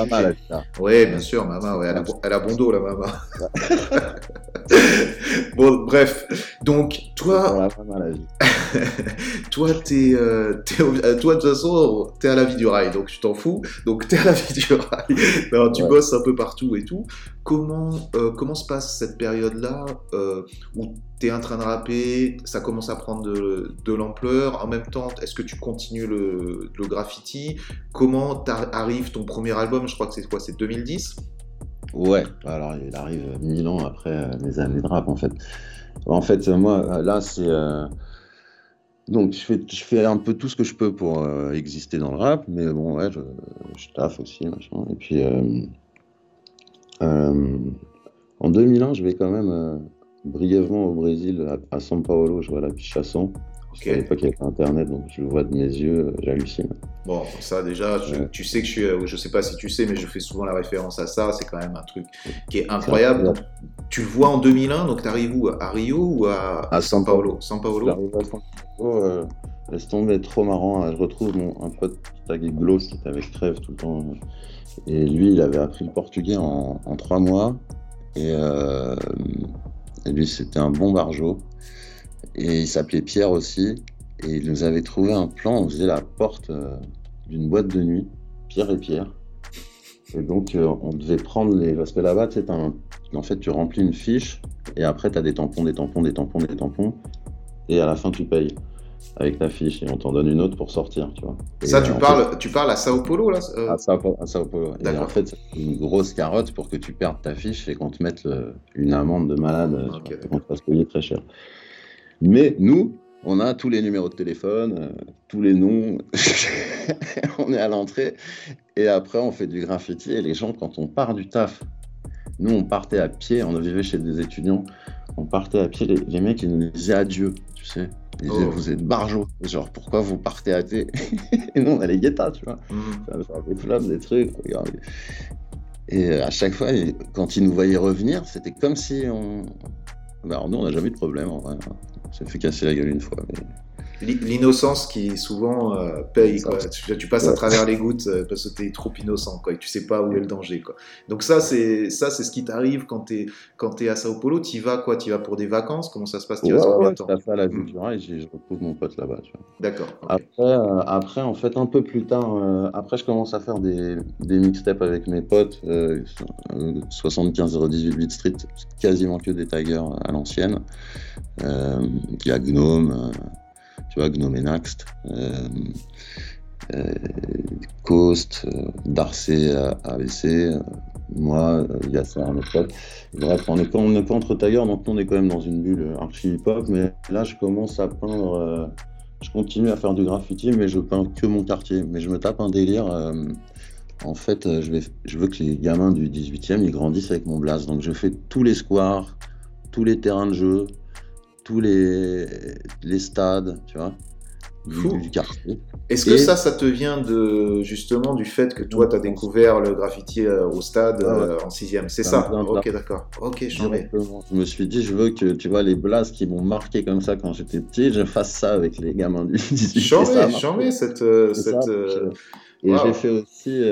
Oui, bien sûr, maman, ouais, elle, a, elle a bon dos la maman. [laughs] bon, bref, donc toi. la vie. [laughs] toi, t'es, euh, euh, toi, de toute façon, t'es à la vie du rail, donc tu t'en fous. Donc, t'es à la vie du rail. [laughs] Non, tu bosses un peu partout et tout. Comment, euh, comment se passe cette période-là où t'es en train de rapper, ça commence à prendre de, de l'ampleur. En même temps, est-ce que tu continues le, le graffiti? Comment arrive ton premier album? Je crois que c'est quoi? C'est 2010 Ouais, alors il arrive mille ans après mes années de rap en fait. En fait, moi, là, c'est. Euh, donc, je fais, je fais un peu tout ce que je peux pour euh, exister dans le rap, mais bon, ouais, je, je taffe aussi, machin. Et puis, euh, en 2001, je vais quand même brièvement au Brésil, à, São Paulo, je vois la Pichasson. Okay. À l'époque, il y avait Internet, donc je le vois de mes yeux, j'hallucine. Bon, ça déjà, tu sais que je suis, euh, je sais pas si tu sais, mais je fais souvent la référence à ça. C'est quand même un truc qui est incroyable. tu le vois en 2001, donc tu arrives où? À Rio ou à, à São Paulo São Paulo. à São Paulo. Euh, laisse tomber, trop marrant. Je retrouve mon un pote Glos qui était avec Crève tout le temps. Et lui, il avait appris le portugais en, en trois mois. Et, euh, et lui, c'était un bon barjo. Et il s'appelait Pierre aussi. Et il nous avait trouvé un plan, on faisait la porte euh, d'une boîte de nuit, Pierre et Pierre. Et donc, euh, on devait prendre les. Parce que là-bas, tu un... en fait, tu remplis une fiche et après, tu as des tampons, des tampons, des tampons, des tampons. Et à la fin, tu payes avec ta fiche et on t'en donne une autre pour sortir, tu vois. ça, tu, parles, tu parles à Sao Paulo, là à, Sao, Paulo. Et en fait, c'est une grosse carotte pour que tu perdes ta fiche et qu'on te mette une amende de malade. Okay, on te fasse payer très cher. Mais nous, on a tous les numéros de téléphone, euh, tous les noms. [laughs] on est à l'entrée. Et après, on fait du graffiti. Et les gens, quand on part du taf, nous, on partait à pied. On vivait chez des étudiants. On partait à pied. Les, mecs, ils nous disaient adieu, tu sais. Ils disaient, oh. vous êtes barjots. Genre, pourquoi vous partez à pied [laughs] Et nous, on a les guettas, tu vois. Mmh. Des flammes, des trucs. Et euh, à chaque fois, quand ils nous voyaient revenir, c'était comme si on. Bah, alors nous, on n'a jamais eu de problème en vrai. Ça fait casser la gueule une fois. L'innocence qui souvent euh, paye. Quoi. Tu, passes à travers les gouttes euh, parce que tu es trop innocent quoi, et tu sais pas où est le danger. Quoi. Donc ça, c'est ça, c'est ce qui t'arrive quand tu es, quand es à Sao Paulo. Tu vas quoi? Tu vas pour des vacances? Comment ça se passe? Tu vas combien de temps? à la hmm. et je retrouve mon pote là-bas. D'accord. Après, euh, après, en fait, un peu plus tard, après, je commence à faire des, des mixtapes avec mes potes. 75 018 Street, quasiment que des taggers à l'ancienne. Il y a Gnome tu vois, Gnome Naxt, euh, euh, Coast, euh, Darcy, ABC, moi, il y a ça, un Bref, on n'est pas, pas, entre tailleurs, donc on est quand même dans une bulle archi hip-hop, mais là, je commence à peindre. je continue à faire du graffiti, mais je peins que mon quartier. Mais je me tape un délire. en fait, je veux que les gamins du 18e ils grandissent avec mon blast. Donc, je fais tous les squares, tous les terrains de jeu, tous les, les stades, tu vois, du, quartier. Est-ce que ça, ça te vient de justement du fait que toi, tu as découvert le graffiti euh, au stade euh, en sixième? C'est ça, Ok, d'accord. Ok, je me suis dit, je veux que tu vois les blasts qui m'ont marqué comme ça quand j'étais petit, je fasse ça avec les gamins du [laughs] 18. Chambé, cette. Euh, cette Et j'ai fait aussi.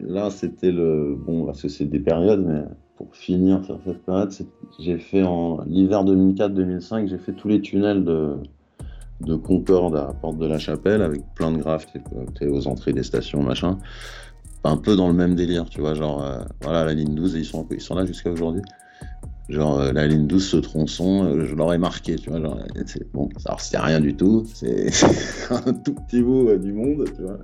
là, c'était le. Bon, parce que c'est des périodes, mais pour finir sur cette période, j'ai fait en l'hiver 2004-2005, j'ai fait tous les tunnels de, de Concorde à Porte de la Chapelle avec plein de graphes aux entrées des stations, machin. Un peu dans le même délire, tu vois, genre, euh, voilà, la ligne 12, ils sont, ils sont là jusqu'à aujourd'hui. Genre, euh, la ligne 12, ce tronçon, euh, je l'aurais marqué, tu vois, genre, bon, ça c'est rien du tout, c'est [laughs] un tout petit bout du monde, tu vois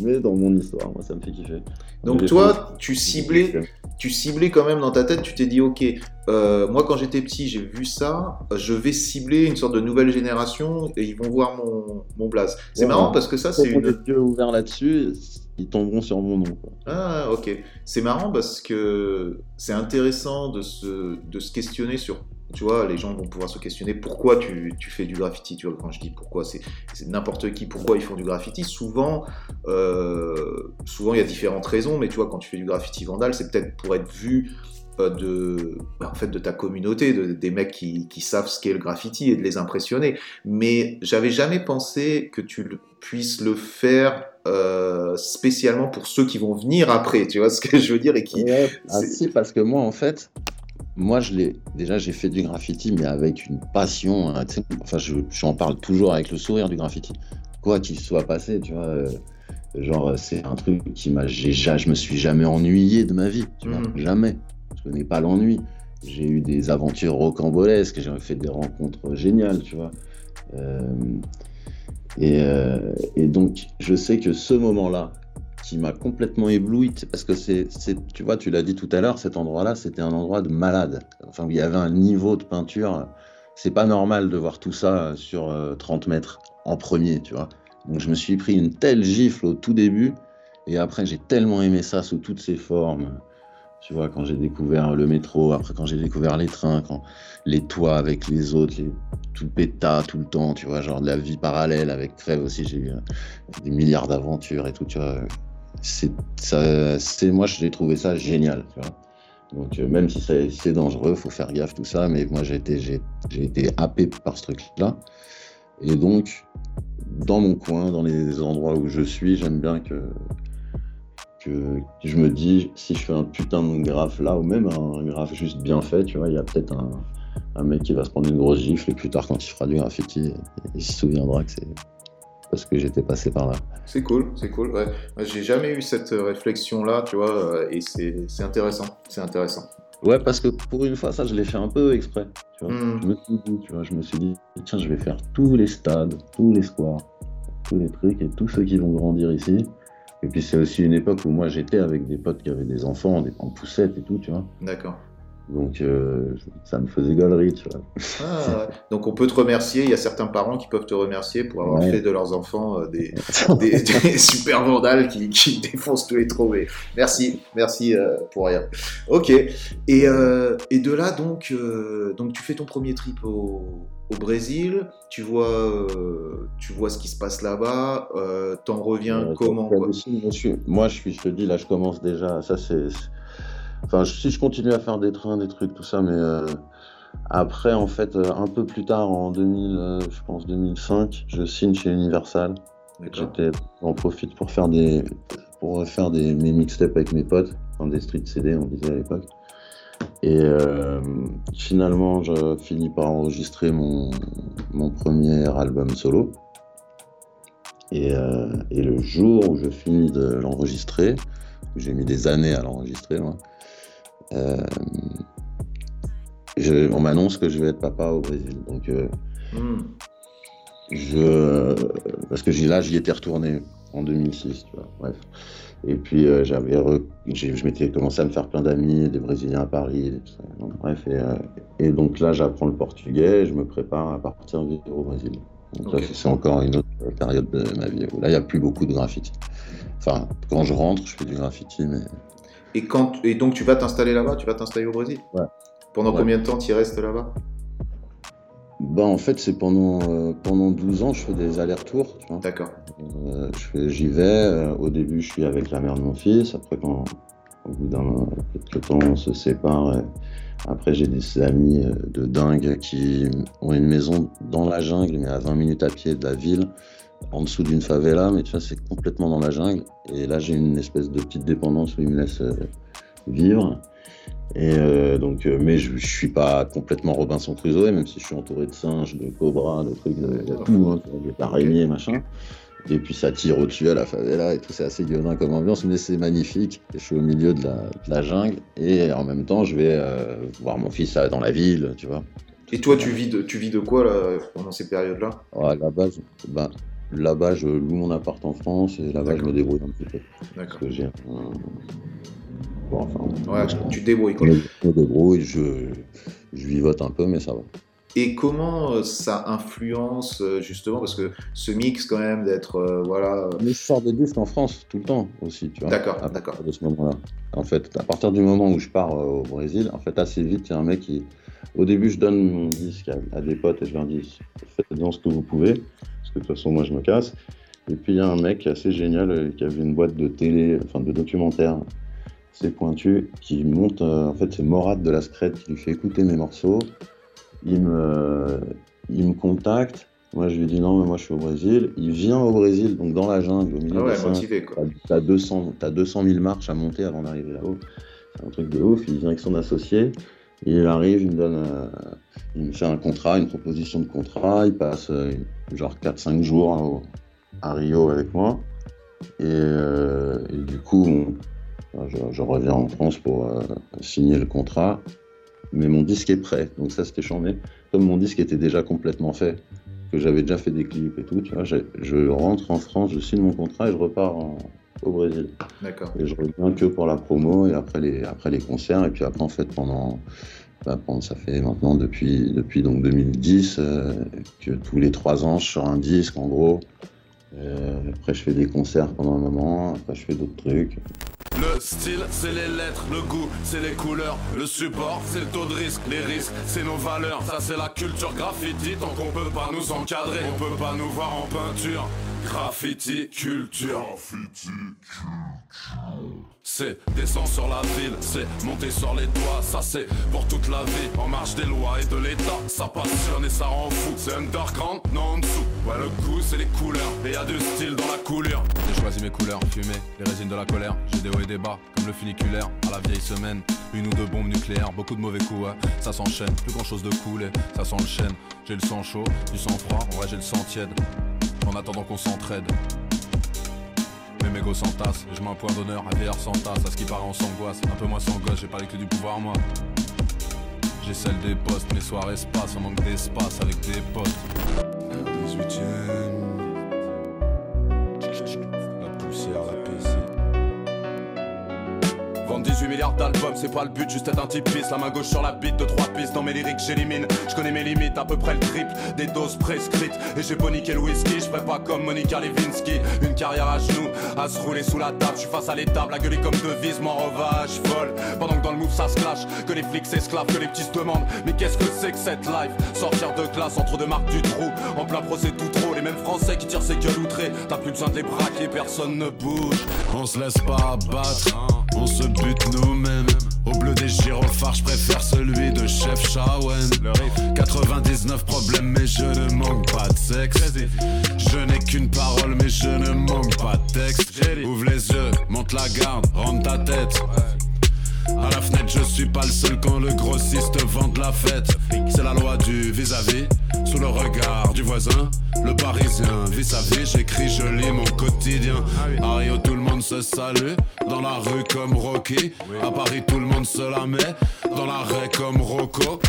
mais dans mon histoire, moi ça me fait kiffer. Donc toi, tu ciblais, tu ciblais quand même dans ta tête, tu t'es dit ok, euh, moi quand j'étais petit j'ai vu ça, je vais cibler une sorte de nouvelle génération et ils vont voir mon, mon blaze. C'est marrant parce que ça c'est une... les yeux ouverts là-dessus, ils tomberont sur mon nom. Ah ok, c'est marrant parce que c'est intéressant de se, de se questionner sur tu vois, les gens vont pouvoir se questionner pourquoi tu, tu fais du graffiti. Tu vois, quand je dis pourquoi, c'est n'importe qui, pourquoi ils font du graffiti. Souvent, euh, souvent il y a différentes raisons, mais tu vois, quand tu fais du graffiti vandal, c'est peut-être pour être vu euh, de, bah, en fait, de ta communauté, de, des mecs qui, qui, savent ce qu'est le graffiti et de les impressionner. Mais j'avais jamais pensé que tu puisses le faire euh, spécialement pour ceux qui vont venir après. Tu vois ce que je veux dire et qui. ah, si, parce que moi, en fait, moi, je l'ai. Déjà, j'ai fait du graffiti, mais avec une passion. Hein, enfin, je, j'en parle toujours avec le sourire du graffiti. Quoi qu'il soit passé, tu vois. Euh, genre, c'est un truc qui m'a. Je me suis jamais ennuyé de ma vie, tu vois. Mhm. Jamais. Je connais pas l'ennui. J'ai eu des aventures rocambolesques, j'ai fait des rencontres géniales, tu vois. Euh, et, euh, et, donc, je sais que ce moment-là, qui m'a complètement ébloui, parce que c'est, tu vois, tu l'as dit tout à l'heure, cet endroit-là, c'était un endroit de malade. Enfin, il y avait un niveau de peinture. C'est pas normal de voir tout ça sur 30 euh, mètres en premier, tu vois. Donc, je me suis pris une telle gifle au tout début, et après, j'ai tellement aimé ça sous toutes ses formes. Tu vois, quand j'ai découvert le métro, après quand j'ai découvert les trains, quand les toits avec les autres, les, tout péta tout le temps, tu vois, genre de la vie parallèle avec Crève aussi, j'ai eu euh, des milliards d'aventures et tout, tu vois. C'est, moi, j'ai trouvé ça génial. Donc, euh, même si c'est dangereux, faut faire gaffe, tout ça, mais moi, j'ai été, j'ai, été happé par ce truc-là. Et donc, dans mon coin, dans les endroits où je suis, j'aime bien que je me dis, si je fais un putain de graphe là, ou même un graphe juste bien fait, tu vois, il y a peut-être un, mec qui va se prendre une grosse gifle et plus tard, quand il fera du graffiti, il se souviendra que c'est parce que j'étais passé par là. C'est cool, c'est cool. Ouais. J'ai jamais eu cette réflexion-là, tu vois, et c'est intéressant. C'est intéressant. Ouais, parce que pour une fois, ça, je l'ai fait un peu exprès. Tu vois. Hmm. Je, me suis dit, tu vois, je me suis dit, tiens, je vais faire tous les stades, tous les squares, tous les trucs et tous ceux qui vont grandir ici. Et puis c'est aussi une époque où moi j'étais avec des potes qui avaient des enfants, des, en poussette et tout, tu vois. D'accord. Donc euh, ça me faisait galerie, tu vois. Ah, Donc on peut te remercier, il y a certains parents qui peuvent te remercier pour avoir fait de leurs enfants euh, des, [laughs] des, [laughs] super vandales qui, qui, [laughs] défoncent tous les trouvés. Merci, merci euh, pour rien. Ok, et, et de là donc, donc tu fais ton premier trip au, au Brésil, tu vois, tu vois ce qui se passe là-bas, t'en reviens comment moi, je, suis, je te dis, là, je commence déjà. Ça, c'est. Enfin, si je continue à faire des trains, des trucs, tout ça, mais euh, après, en fait, un peu plus tard, en 2000, je pense 2005, je signe chez Universal. J'étais, on profite pour faire des, pour faire des mes mixtapes avec mes potes, dans des street CD, on disait à l'époque. Et euh, finalement, je finis par enregistrer mon, mon premier album solo. Et, euh, et, le jour où je finis de l'enregistrer, j'ai mis des années à l'enregistrer, euh, on m'annonce que je vais être papa au Brésil. Donc, hmm. je, parce que là, j'y étais retourné en 2006, tu vois. Bref. Et puis euh, j'avais, je m'étais commencé à me faire plein d'amis, des Brésiliens à Paris, bref. Euh, et, donc là, j'apprends le portugais, et je me prépare à partir vivre au Brésil. Donc c'est encore une autre période de ma vie où là, il n'y a plus beaucoup de graffiti. Enfin, quand je rentre, je fais du graffiti, mais. Et quand et donc tu vas t'installer là-bas, tu vas t'installer au Brésil. Ouais. Pendant combien de temps tu restes là-bas? Bah, en fait, c'est pendant, euh, pendant 12 ans, je fais des allers-retours. D'accord. Euh, j'y vais. Euh, au début, je suis avec la mère de mon fils. Après, quand, au bout d'un quelques temps, on se sépare. après, j'ai des amis de dingue qui ont une maison dans la jungle, mais à 20 minutes à pied de la ville, en dessous d'une favela. Mais tu vois, c'est complètement dans la jungle. Et là, j'ai une espèce de petite dépendance où ils me laissent vivre. Et euh, donc, euh, mais je, ne suis pas complètement Robinson Crusoe, même si je suis entouré de singes, de cobras, de trucs, de, de tout, hein, des araignées, machin. Et puis ça tire au-dessus à la favela et tout, c'est assez gueudin comme ambiance, mais c'est magnifique. je suis au milieu de la, jungle et en même temps, je vais euh, voir mon fils dans la ville, tu vois. Et toi, tu vis de, tu vis de quoi là, pendant ces périodes-là? Ouais, Là-bas, ben, là-bas, je loue mon appart en France et là-bas, je me débrouille un petit peu. D'accord. Parce que j'ai ouais, tu débrouilles. Quoi. Je me débrouille, je, je vivote un peu, mais ça va. Et comment euh, ça influence euh, justement parce que ce mix quand même d'être euh, voilà. Mais je sors des disques en France tout le temps aussi, tu vois. D'accord, d'accord. De ce moment-là. En fait, à partir du moment où je pars au Brésil, en fait assez vite, il y a un mec qui, au début, je donne mon disque à, des potes et je leur dis faites dans ce que vous pouvez, que de toute façon moi je me casse. Et puis il y a un mec assez génial qui avait une boîte de télé, enfin de documentaire c'est pointu, qui monte, euh, en fait c'est Morad de la Scred qui lui fait écouter mes morceaux. Il me, il me contacte, moi je lui dis non mais moi je suis au Brésil. Il vient au Brésil, donc dans la jungle, au milieu ah ouais, motivé, quoi. T'as 200, as 200 000 marches à monter avant d'arriver là-haut. C'est un truc de ouf, il vient avec son associé. Il arrive, il me donne, euh, il me fait un contrat, une proposition de contrat. Il passe euh, genre 4-5 jours à Rio avec moi. Et, du coup, je, reviens en France pour signer le contrat. Mais mon disque est prêt, donc ça c'était changé. Comme mon disque était déjà complètement fait, que j'avais déjà fait des clips et tout, tu vois, je rentre en France, je signe mon contrat et je repars au Brésil. D'accord. Et je reviens que pour la promo et après les, après les concerts. Et puis après, en fait, pendant, ça fait maintenant depuis, depuis donc 2010 euh, que tous les trois ans, je sors un disque en gros. Euh, après, je fais des concerts pendant un moment. Après, je fais d'autres trucs. Le style, c'est les lettres, le goût, c'est les couleurs, le support, c'est le taux de risque, les risques, c'est nos valeurs. Ça, c'est la culture graffiti, tant qu'on peut pas nous encadrer, on peut pas nous voir en peinture. Graffiti culture. Graffiti culture. C'est descendre sur la ville, c'est monter sur les toits, ça c'est pour toute la vie, en marche des lois et de l'état, ça passionne et ça rend fou. C'est underground, non en dessous. Ouais, le goût c'est les couleurs, et y a du style dans la couleur. J'ai choisi mes couleurs, fumées, les résines de la colère. J'ai des hauts et des bas, comme le funiculaire, à la vieille semaine. Une ou deux bombes nucléaires, beaucoup de mauvais coups, ouais. Ça s'enchaîne, plus grand chose de cool, et ça s'enchaîne. J'ai le sang chaud, du sang froid, en vrai j'ai le sang tiède. En attendant qu'on s'entraide. Mes mégots s'entassent, je mets un point d'honneur, un VR sans tasse, à ce qui paraît en s'angoisse, un peu moins sans gosse, j'ai pas les clés du pouvoir moi. J'ai celle des postes, mes soirées espace, on manque d'espace avec des potes. 18ème. 18 milliards d'albums, c'est pas le but, juste être un typiste. La main gauche sur la bite de trois pistes. Dans mes lyriques, j'élimine. Je connais mes limites, à peu près le triple des doses prescrites. Et j'ai niqué le whisky, je pas comme Monica Lewinsky. Une carrière à genoux, à se rouler sous la table. Je suis face à l'étable, à gueuler comme devise, mon revage folle. Pendant que dans le move ça se clash, que les flics s'esclavent, que les petits se demandent. Mais qu'est-ce que c'est que cette life? Sortir de classe entre deux marques du trou. En plein procès tout trop, les mêmes français qui tirent ses gueules outrées. T'as plus besoin de les personne ne bouge. On se laisse pas abattre, on se bute nous-mêmes. Au bleu des gyrophares, je préfère celui de Chef Shawen. 99 problèmes, mais je ne manque pas de sexe. Je n'ai qu'une parole, mais je ne manque pas de texte. Ouvre les yeux, monte la garde, rentre ta tête. À la fenêtre, je suis pas le seul quand le grossiste vend de la fête. C'est la loi du vis-à-vis, sous le regard du voisin. Le parisien vit sa vie, j'écris, je lis mon quotidien. À Rio, tout le monde se salue, dans la rue comme Rocky. À Paris, tout le monde se la met, dans la raie comme Rocco.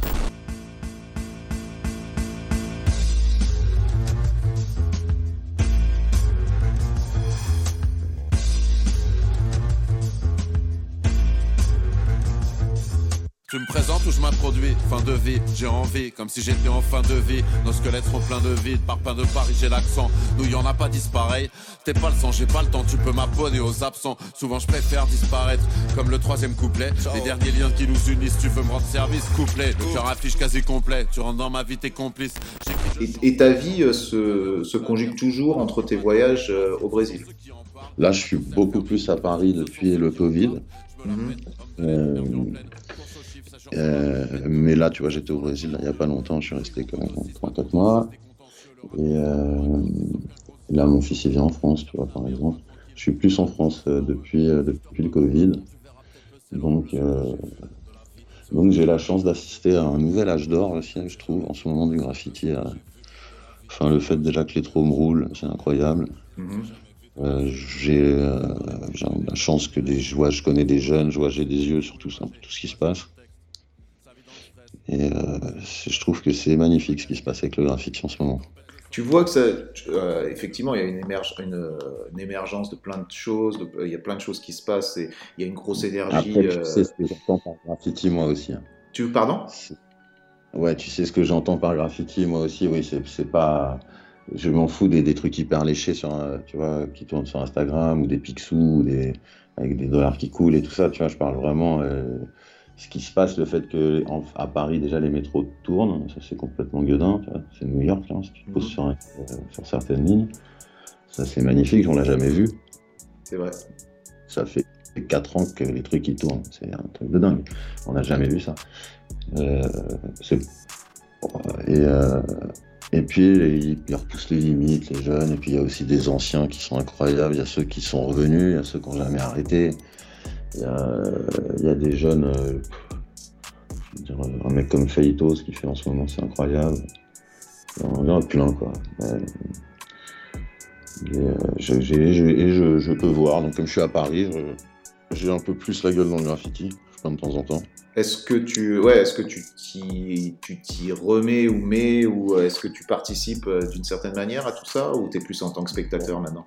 Tu me présentes ou je m'introduis? Fin de vie, j'ai envie, comme si j'étais en fin de vie. Nos squelettes sont pleins de vide, par pain de Paris j'ai l'accent. Nous y en a pas dispareil. T'es pas le sang, j'ai pas le temps, tu peux m'abonner aux absents. Souvent je préfère disparaître, comme le troisième couplet. Les derniers liens qui nous unissent, tu veux me rendre service, couplet. Le cœur affiche quasi complet, tu rentres dans ma vie, t'es complice. Et, ta vie euh, se, conjugue toujours entre tes voyages euh, au Brésil? Là, je suis beaucoup plus à Paris depuis le Covid. Mhm. Euh, euh, mais là, tu vois, j'étais au Brésil il n'y a pas longtemps, je suis resté comme 3-4 mois. Et euh, là, mon fils, il vient en France, tu vois, par exemple. Je suis plus en France euh, depuis, depuis le Covid. Donc, donc j'ai la chance d'assister à un nouvel âge d'or aussi, je trouve, en ce moment du graffiti. Enfin, le fait déjà que les me roulent, c'est incroyable. Mm-hmm. j'ai la chance que des, je, vois, je connais des jeunes, je vois, j'ai des yeux sur tout ça, tout ce qui se passe. Et euh, je trouve que c'est magnifique ce qui se passe avec le graffiti en ce moment. Tu vois que ça, euh, effectivement, il y a une, une, émergence de plein de choses, il y a plein de choses qui se passent et il y a une grosse énergie. Après, tu sais ce que j'entends par graffiti, moi aussi. Hein. Tu pardon? Ouais, tu sais ce que j'entends par graffiti, moi aussi. Oui, c'est pas. Je m'en fous des, des, trucs hyper léchés sur, tu vois, qui tournent sur Instagram ou des pixous, des, avec des dollars qui coulent et tout ça. Tu vois, je parle vraiment. Euh, ce qui se passe, le fait que à Paris déjà les métros tournent, ça c'est complètement gueudin, c'est New York là, si tu te poses sur, euh, sur, certaines lignes, ça c'est magnifique, on l'a jamais vu. C'est vrai. Ça fait 4 ans que les trucs ils tournent, c'est un truc de dingue, on n'a jamais vu ça. Euh, et, euh, et puis ils, repoussent les limites, les jeunes, et puis il y a aussi des anciens qui sont incroyables, il y a ceux qui sont revenus, il y a ceux qui n'ont jamais arrêté. Il y, a, des jeunes, euh, un mec comme Feitos, ce qu'il fait en ce moment, c'est incroyable. Il y en a plein, quoi. Et, je, peux voir, donc comme je suis à Paris, j'ai un peu plus la gueule dans le graffiti, de temps en temps. Est-ce que tu, ouais, est-ce que tu t'y, tu t'y remets ou mets ou est-ce que tu participes d'une certaine manière à tout ça ou tu es plus en tant que spectateur maintenant?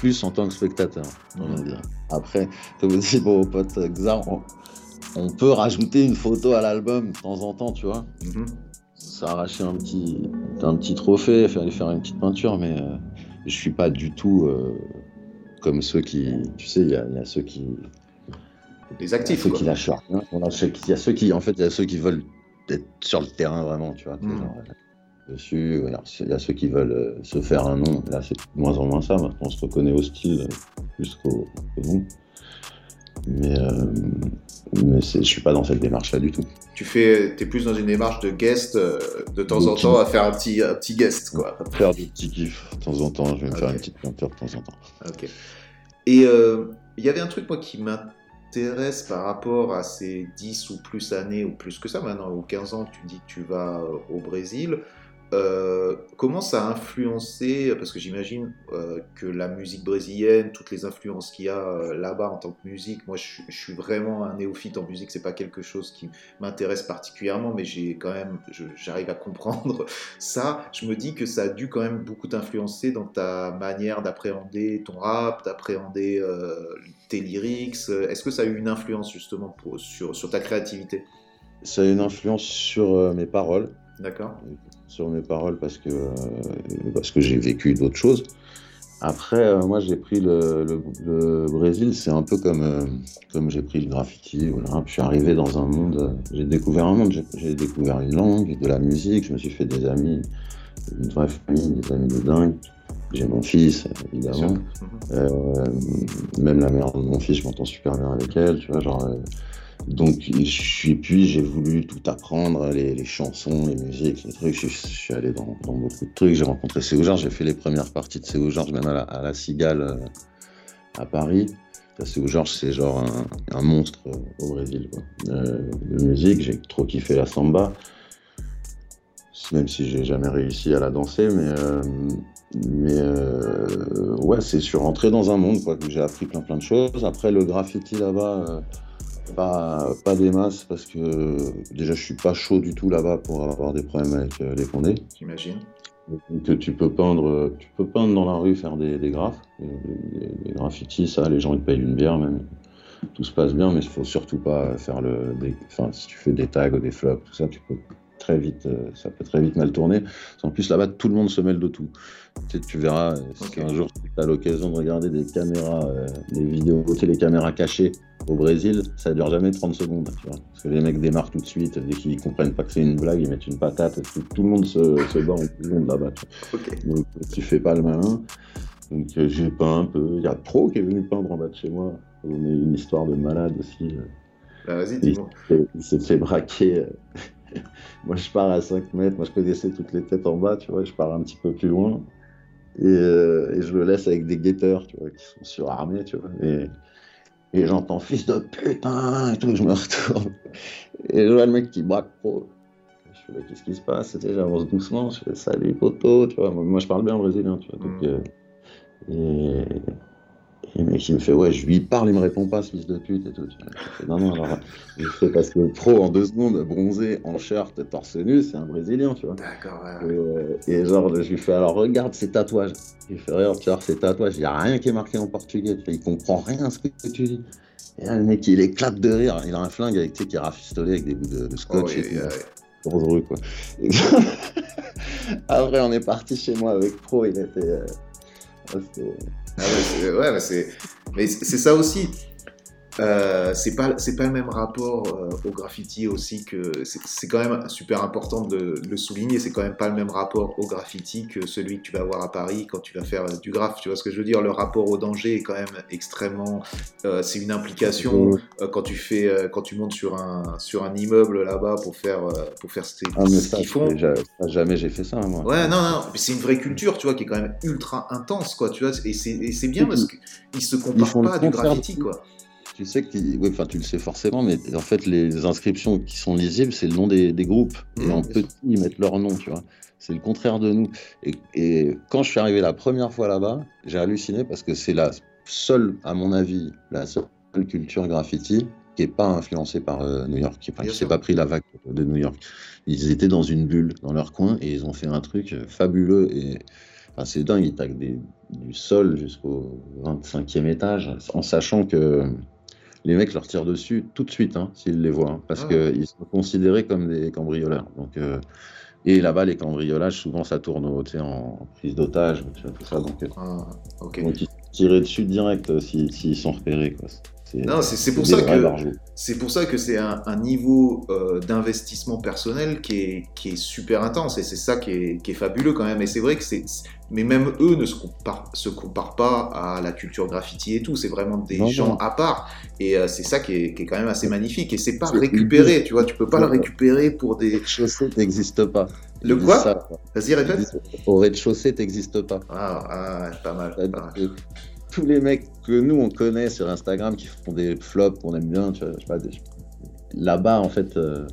Plus en tant que spectateur, dire. Après, comme dit mon pote Xar, on, peut rajouter une photo à l'album de temps en temps, tu vois. Mm arracher un petit, un petit trophée, faire, faire une petite peinture, mais je euh, je suis pas du tout euh, comme ceux qui, tu sais, il y, a ceux qui, les actifs, ceux qui lâchent rien. Il y a ceux qui, en fait, il y a ceux qui veulent être sur le terrain vraiment, tu vois. Dessus. Il y a ceux qui veulent euh, se faire un nom. Là, c'est de moins en moins ça. Maintenant, on se reconnaît au style euh, plus qu'au nom. Mais, euh, mais je suis pas dans cette démarche-là du tout. Tu fais, es plus dans une démarche de guest de temps en temps à faire un petit, un petit guest, quoi. Faire des petits kiffs de temps en temps. Je vais me faire une petite peinture de temps en temps. Ok. Et il y avait un truc, moi, qui m'intéresse par rapport à ces 10 ou plus années, ou plus que ça maintenant, ou 15 ans que tu dis que tu vas au Brésil. Euh, comment ça a influencé, parce que j'imagine euh, que la musique brésilienne, toutes les influences qu'il y a euh, là-bas en tant que musique, moi je, suis vraiment un néophyte en musique, c'est pas quelque chose qui m'intéresse particulièrement, mais j'ai quand même, j'arrive à comprendre [laughs] ça. Je me dis que ça a dû quand même beaucoup t'influencer dans ta manière d'appréhender ton rap, d'appréhender tes lyrics. Est-ce que ça a eu une influence justement sur, sur ta créativité? Ça a eu une influence sur mes paroles. D'accord sur mes paroles parce que, euh, parce que j'ai vécu d'autres choses. Après, euh, moi, j'ai pris le, le, Brésil, c'est un peu comme, euh, comme j'ai pris le graffiti. Voilà. Je suis arrivé dans un monde, j'ai découvert un monde, j'ai découvert une langue, de la musique, je me suis fait des amis, une vraie famille, des amis de dingue. J'ai mon fils, évidemment. même la mère de mon fils, je m'entends super bien avec elle, tu vois, genre donc, je suis, puis j'ai voulu tout apprendre, les, chansons, les musiques, les trucs. Je, suis allé dans, beaucoup de trucs. J'ai rencontré Céo Georges, j'ai fait les premières parties de Céo Georges, même à la, Cigale euh, à Paris. Céo Georges, c'est genre un, monstre euh, au Brésil. Euh, de musique, j'ai trop kiffé la samba, même si j'ai jamais réussi à la danser, mais. mais ouais, c'est sur rentrer dans un monde quoi, que j'ai appris plein plein de choses. Après le graffiti là-bas, pas, pas des masses parce que déjà je suis pas chaud du tout là-bas pour avoir des problèmes avec euh, les condés. J'imagine. Que tu peux peindre, tu peux peindre dans la rue, faire des, des graphes, des, graffitis, ça, les gens ils payent une bière même. Tout se passe bien, mais il faut surtout pas faire le. enfin, si tu fais des tags ou des flops, tout ça, tu peux très vite, euh, ça peut très vite mal tourner. En plus, là-bas, tout le monde se mêle de tout. Tu, tu verras, euh, si un jour tu as l'occasion de regarder des caméras, euh, des vidéos télécaméras cachées au Brésil, ça dure jamais 30 secondes. Tu vois Parce que les mecs démarrent tout de suite, dès qu'ils comprennent pas que c'est une blague, ils mettent une patate. Tout, le monde se, se bat en tout le monde là-bas. Tu, Donc, tu fais pas le malin. Donc j'ai peint un peu. Il y a Pro qui est venu peindre en bas de chez moi. On est une histoire de malade aussi. Bah, vas-y, dis-moi. Il s'est fait braquer [laughs] moi, je pars à 5 mètres. Moi, je connaissais toutes les têtes en bas, tu vois. Je pars un petit peu plus loin. Et, euh, je le laisse avec des guetteurs, tu vois, qui sont surarmés, tu vois. Et, et j'entends fils de putain et tout. Je me retourne. Et je vois le mec qui braque pro. Je fais, qu'est-ce qui se passe? J'avance doucement. Je fais, salut, poteau, tu vois. Moi, je parle bien brésilien, tu vois. Donc, mm. euh, et, et le mec, il me fait, ouais, je lui parle, il me répond pas, ce fils de pute et tout. non, non, alors, je fais parce que pro, en deux secondes, bronzé, en shirt, torse nu, c'est un Brésilien, tu vois. D'accord, ouais. Et, euh, genre, je lui fais, alors regarde ses tatouages. Il fait, regarde, tu vois, ses tatouages, il n'y a rien qui est marqué en portugais, tu vois, il comprend rien à ce que tu dis. Et là, le mec, il éclate de rire. Il a un flingue avec, tu sais, qui est rafistolé avec des bouts de, scotch oh, et tout. Dangereux, quoi. [laughs] Après, on est parti chez moi avec Pro, il était. Euh... Ah ouais, ouais, mais c'est ça aussi. Euh, c'est pas c'est pas le même rapport euh, au graffiti aussi que c'est quand même super important de, le souligner c'est quand même pas le même rapport au graffiti que celui que tu vas avoir à Paris quand tu vas faire du graphe. Tu vois ce que je veux dire? Le rapport au danger est quand même extrêmement euh, c'est une implication quand tu fais quand tu montes sur un sur un immeuble là-bas pour faire pour faire ce, ah, qu'ils font. jamais j'ai fait ça moi. Ouais non non c'est une vraie culture tu vois qui est quand même ultra intense quoi tu vois et c'est bien parce qu'ils se comparent pas à du graffiti quoi tu sais que, enfin, tu le sais forcément, mais en fait, les inscriptions qui sont lisibles, c'est le nom des, groupes. Et mmh, en petit, ils mettent leur nom, tu vois. C'est le contraire de nous. Et, quand je suis arrivé la première fois là-bas, j'ai halluciné parce que c'est la seule, à mon avis, la seule culture graffiti qui n'est pas influencée par euh, New York, qui ne s'est pas pris la vague de New York. Ils étaient dans une bulle, dans leur coin, et ils ont fait un truc fabuleux. Et c'est dingue, ils taguent du sol jusqu'au 25e étage, en sachant que les mecs leur tirent dessus tout de suite hein, s'ils les voient, hein, parce ah. qu'ils sont considérés comme des cambrioleurs. Donc, euh, et là-bas, les cambriolages, souvent, ça tourne en prise d'otage, tout ça. Donc, euh, ah, ils tirent dessus direct euh, s'ils sont repérés. Quoi. Non, c'est pour, ça que c'est pour ça que c'est un, niveau euh, d'investissement personnel qui est, qui est super intense et c'est ça qui est, qui est, fabuleux quand même. Et c'est vrai que c'est, mais même eux ne se comparent, se comparent pas à la culture graffiti et tout. C'est vraiment des gens à part et euh, c'est ça qui est, qui est, quand même assez magnifique. Et c'est pas récupéré, tu vois, tu peux pas le récupérer pour des. Le rez-de-chaussée n'existe pas. Le quoi Vas-y, répète. Au rez-de-chaussée, n'existe pas. Ah, ah, pas mal. Pas mal tous les mecs que nous on connaît sur Instagram qui font des flops qu'on aime bien, tu vois, là-bas en fait euh,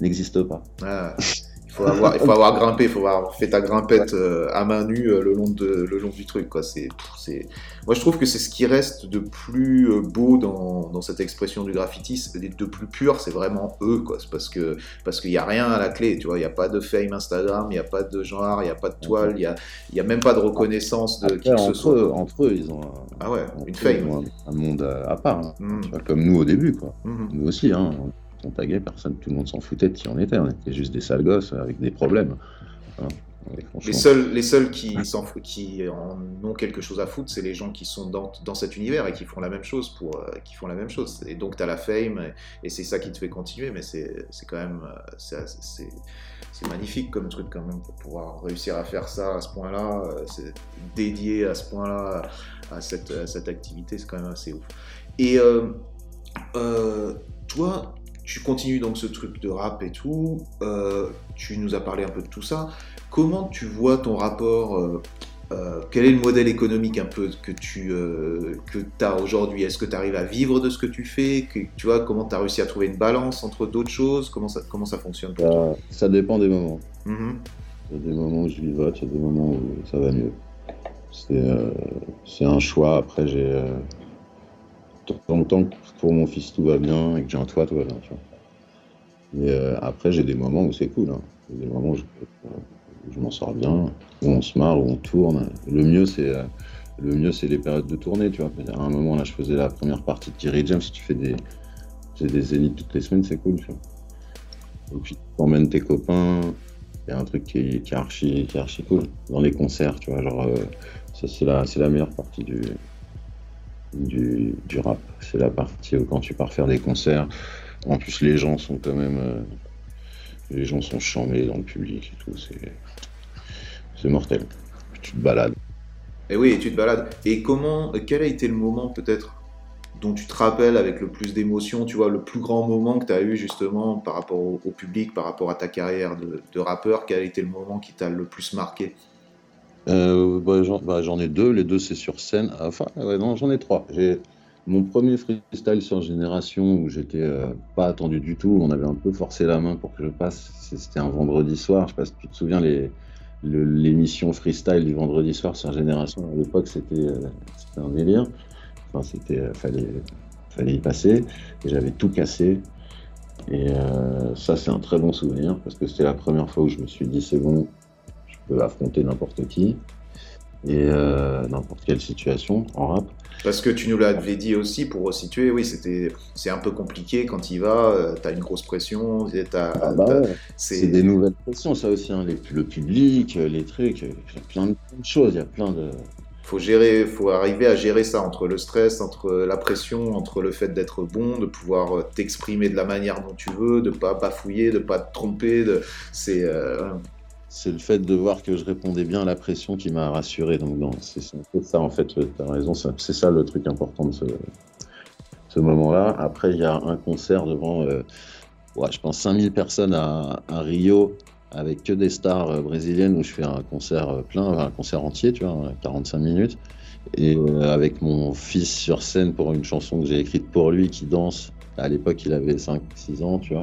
n'existe pas. Ah [laughs] faut avoir, il faut avoir [laughs] grimpé, il faut avoir fait ta grimpette euh, à main nue euh, le, long de, le long du truc. Quoi. C'est, c'est... Moi, je trouve que c'est ce qui reste de plus euh, beau dans, dans cette expression du graffiti, de plus pur, c'est vraiment eux. Quoi. C'est parce, qu'il n'y a rien à la clé. Tu vois, il n'y a pas de fame Instagram, il n'y a pas de genre, il n'y a pas de toile, il n'y a, y a même pas de reconnaissance de qui que ce soit. Eux, entre eux, ils ont ah ouais, une fame. un, monde à, part. Hein. Mm. comme nous au début. Quoi. Mm-hmm. Nous aussi. Hein on taguait, personne, tout le monde s'en foutait de qui on était. On était juste des sales gosses avec des problèmes. Hein, les seuls, les seuls qui, qui en ont quelque chose à foutre, c'est les gens qui sont dans, cet univers et qui font la même chose pour, euh, qui font la même chose. Et donc tu as la fame et, c'est ça qui te fait continuer, mais c'est quand même euh, c'est magnifique comme truc quand même pour pouvoir réussir à faire ça à ce point-là, euh, dédié à ce point-là à cette activité, c'est quand même assez ouf. Et toi, tu continues donc ce truc de rap et tout, euh, tu nous as parlé un peu de tout ça. Comment tu vois ton rapport euh, euh, Quel est le modèle économique un peu que tu que as aujourd'hui? Est-ce que tu arrives à vivre de ce que tu fais? Que, Tu vois, comment tu as réussi à trouver une balance entre d'autres choses? Comment ça, comment ça fonctionne pour toi? Ça dépend des moments. Mm-hmm. Il y a des moments où je vivote, il y a des moments où ça va mieux. C'est un choix. Après, j'ai tant que pour mon fils tout va bien et que j'ai un toit, tout va bien. Mais euh, après, j'ai des moments où c'est cool. Hein. Des moments où je, m'en sors bien, où on se marre, où on tourne. Le mieux, c'est euh, le mieux, c'est les périodes de tournée. Tu vois. À un moment, là, je faisais la première partie de Kerry James. Si tu fais des, des élites toutes les semaines, c'est cool. Tu vois. Et puis, tu emmènes tes copains. Il y a un truc qui est, archi, qui est archi cool. Dans les concerts, tu vois. Genre, euh, ça, c'est la, la meilleure partie du, du, rap. C'est la partie où quand tu pars faire des concerts, en plus les gens sont quand même... Euh, les gens sont chambés dans le public et tout, c'est mortel. Tu te balades. Et oui, tu te balades. Et comment, quel a été le moment peut-être dont tu te rappelles avec le plus d'émotion, tu vois, le plus grand moment que tu as eu justement par rapport au, public, par rapport à ta carrière de rappeur, quel a été le moment qui t'a le plus marqué? Euh, bah, bah, j'en ai deux, les deux c'est sur scène. Enfin, non, j'en ai trois. J'ai mon premier freestyle sur Génération où j'étais euh, pas attendu du tout. On avait un peu forcé la main pour que je passe. C'était un vendredi soir. Je sais pas si tu te souviens les l'émission freestyle du vendredi soir sur Génération. À l'époque, c'était euh, un délire. Enfin, c'était fallait fallait y passer. Et j'avais tout cassé. Et ça, c'est un très bon souvenir parce que c'était la première fois où je me suis dit c'est bon, peut affronter n'importe qui et euh, n'importe quelle situation en rap. Parce que tu nous l'avais dit aussi pour resituer, oui, c'était c'est un peu compliqué quand il va, euh, tu as une grosse pression, ah bah c'est des nouvelles pressions ça aussi, hein, le public, les trucs, il y a plein de choses, il y a plein de faut gérer, faut arriver à gérer ça entre le stress, entre la pression, entre le fait d'être bon, de pouvoir euh, t'exprimer de la manière dont tu veux, de pas bafouiller, de pas te tromper, de c'est c'est le fait de voir que je répondais bien à la pression qui m'a rassuré. Donc, c'est ça, en fait, tu as raison, c'est ça le truc important de ce, moment-là. Après, il y a un concert devant, euh, je pense, 5000 personnes à, Rio, avec que des stars euh, brésiliennes, où je fais un concert euh, plein, un concert entier, tu vois, 45 minutes. Et avec mon fils sur scène pour une chanson que j'ai écrite pour lui qui danse. À l'époque, il avait 5-6 ans, tu vois.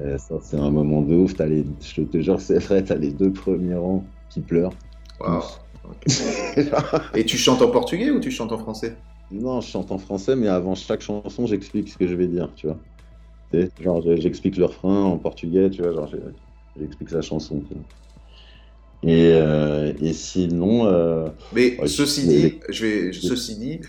Euh, ça, c'est un moment de ouf. As les, je te jure, c'est vrai, t'as les deux premiers rangs qui pleurent. Wow. [laughs] Et tu chantes en portugais ou tu chantes en français? Non, je chante en français, mais avant chaque chanson, j'explique ce que je vais dire, tu vois. Genre, j'explique le refrain en portugais, tu vois, genre, j'explique la chanson. Tu vois. Et, euh, et, sinon. Euh, mais ceci dit, je vais, ceci dit,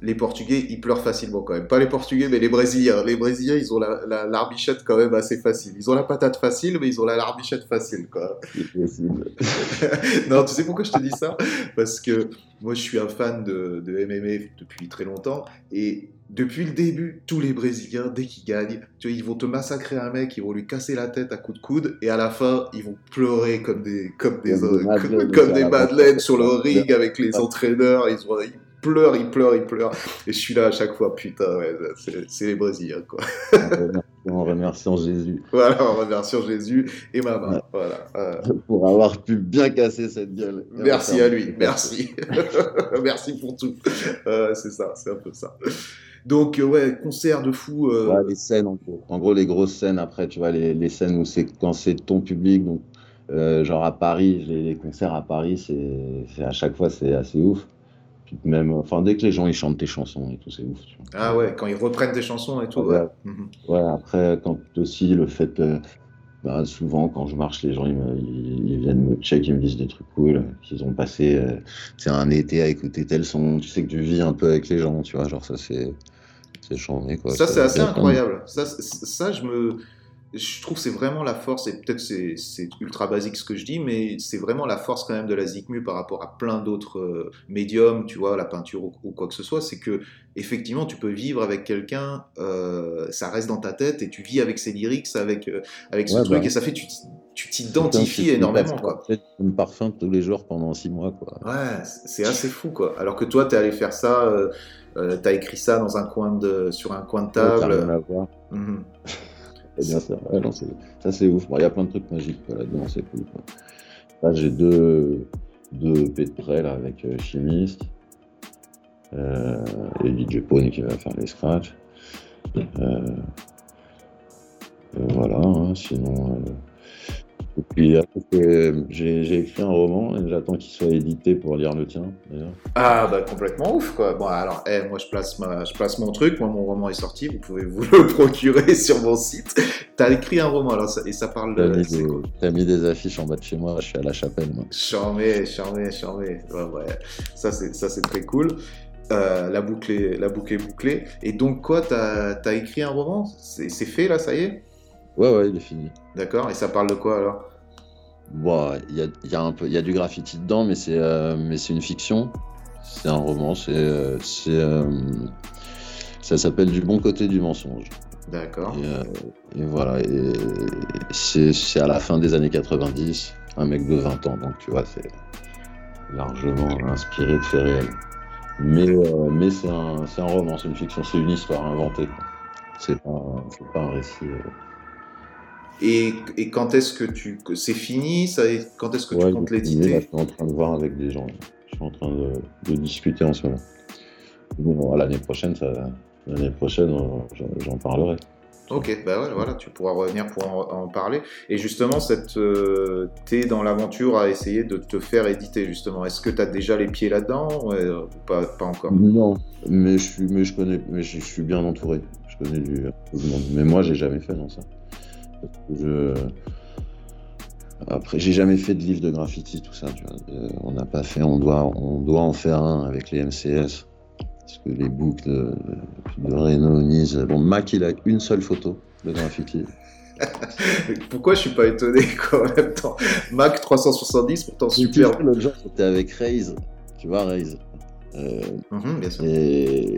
les Portugais, ils pleurent facilement quand même. Pas les Portugais, mais les Brésiliens. Les Brésiliens, ils ont la, larbichette quand même assez facile. Ils ont la patate facile, mais ils ont la larbichette facile, quoi. [laughs] non, tu sais pourquoi je te dis ça? Parce que moi, je suis un fan de, de MMA depuis très longtemps. Et depuis le début, tous les Brésiliens, dès qu'ils gagnent, tu vois, ils vont te massacrer un mec, ils vont lui casser la tête à coups de coude, et à la fin, ils vont pleurer comme des, comme des, comme, des madeleines sur le ring avec les entraîneurs. Ils, ont, pleure, il pleure, il pleure. Et je suis là à chaque fois, putain, ouais, c'est les Brésiliens, quoi. en remerciant Jésus. Voilà, en remerciant Jésus et maman. Voilà. Pour avoir pu bien casser cette gueule. Merci à lui, merci. merci [laughs] pour tout. c'est ça, c'est un peu ça. Donc, ouais, concert de fou. Euh... Ouais, les scènes, en gros. En gros, les grosses scènes, après, tu vois, les, les scènes où c'est quand c'est ton public, donc, euh, genre à Paris, les, les concerts à Paris, c'est à chaque fois, c'est assez ouf même, enfin, dès que les gens ils chantent tes chansons et tout, c'est ouf. Ah ouais, quand ils reprennent tes chansons et tout. Ouais, mhm. ouais. après, quand aussi le fait, euh, bah, souvent quand je marche, les gens ils, viennent me check, ils me disent des trucs cool, qu'ils ont passé, c'est euh, un été à écouter tel son. Tu sais que tu vis un peu avec les gens, tu vois, genre ça c'est, c'est quoi. Ça c'est assez incroyable. Ça, ça je me je trouve que c'est vraiment la force, et peut-être c'est ultra basique ce que je dis, mais c'est vraiment la force quand même de la Zikmu par rapport à plein d'autres euh, médiums, tu vois, la peinture ou, quoi que ce soit, c'est que effectivement tu peux vivre avec quelqu'un, euh, ça reste dans ta tête et tu vis avec ses lyrics, avec, euh, avec ce truc, bah. et ça fait tu t'identifies énormément. Quoi. Un parfum tous les jours pendant six mois. Quoi. Ouais, c'est assez fou. quoi. Alors que toi, tu es allé faire ça, tu as écrit ça dans un coin de, sur un coin de table. Ouais, [laughs] rien à voir. Mhm. bien ça. ça, c'est ouf. Il y a plein de trucs magiques là-dedans, c'est cool. Là, j'ai deux, deux près là, avec euh, Chimiste euh, et DJ Pony qui va faire les scratchs. Euh, voilà, hein, sinon. Et puis j'ai écrit un roman et j'attends qu'il soit édité pour lire le tien d'ailleurs. Ah bah complètement ouf quoi. Bon alors, eh, moi je place, ma, je place mon truc, moi mon roman est sorti, vous pouvez vous [laughs] le procurer sur mon site. T'as écrit un roman alors et ça parle de... T'as mis, des affiches en bas de chez moi, je suis à la chapelle moi. Charmé, charmé, charmé. Ouais, ouais. Ça c'est très cool. Euh, la, boucle est, la boucle est bouclée. Et donc quoi, t'as as écrit un roman? C'est fait là, ça y est? Ouais, ouais, il est fini. D'accord, et ça parle de quoi alors? Bon, il y a, y, a un peu, y a du graffiti dedans, mais c'est euh, mais c'est une fiction. C'est un roman, c'est. Euh, euh, ça s'appelle Du bon côté du mensonge. D'accord. Et, voilà, et c'est à la fin des années 90, un mec de 20 ans, donc tu vois, c'est largement inspiré de faits réels. Mais, mais c'est un, un, roman, c'est une fiction, c'est une histoire inventée. C'est pas, pas un récit. Et, et, quand est-ce que tu c'est fini ça Quand est-ce que tu comptes l'éditer Je suis en train de voir avec des gens. Je suis en train de, de discuter en ce moment. Bon, l'année prochaine, l'année prochaine, j'en parlerai. Ok, bah ouais, voilà, tu pourras revenir pour en, parler. Et justement, cette, euh, t'es dans l'aventure à essayer de te faire éditer, justement. Est-ce que tu as déjà les pieds là-dedans ou pas, pas, encore? Non, mais je, suis, mais je connais, mais je, suis bien entouré. Je connais du, du monde. Mais moi, j'ai jamais fait dans ça. Je... Après, j'ai jamais fait de livre de graffiti, tout ça. Euh, on n'a pas fait, on doit, on doit en faire un avec les MCS. Parce que les boucles de, de Renault, Bon, Mac, il a une seule photo de graffiti. [laughs] Pourquoi je suis pas étonné quoi, en même temps? Mac 370, pourtant super. L'autre jour, c'était avec Raze. Tu vois, Raze. Euh, mhm, bien sûr. Et,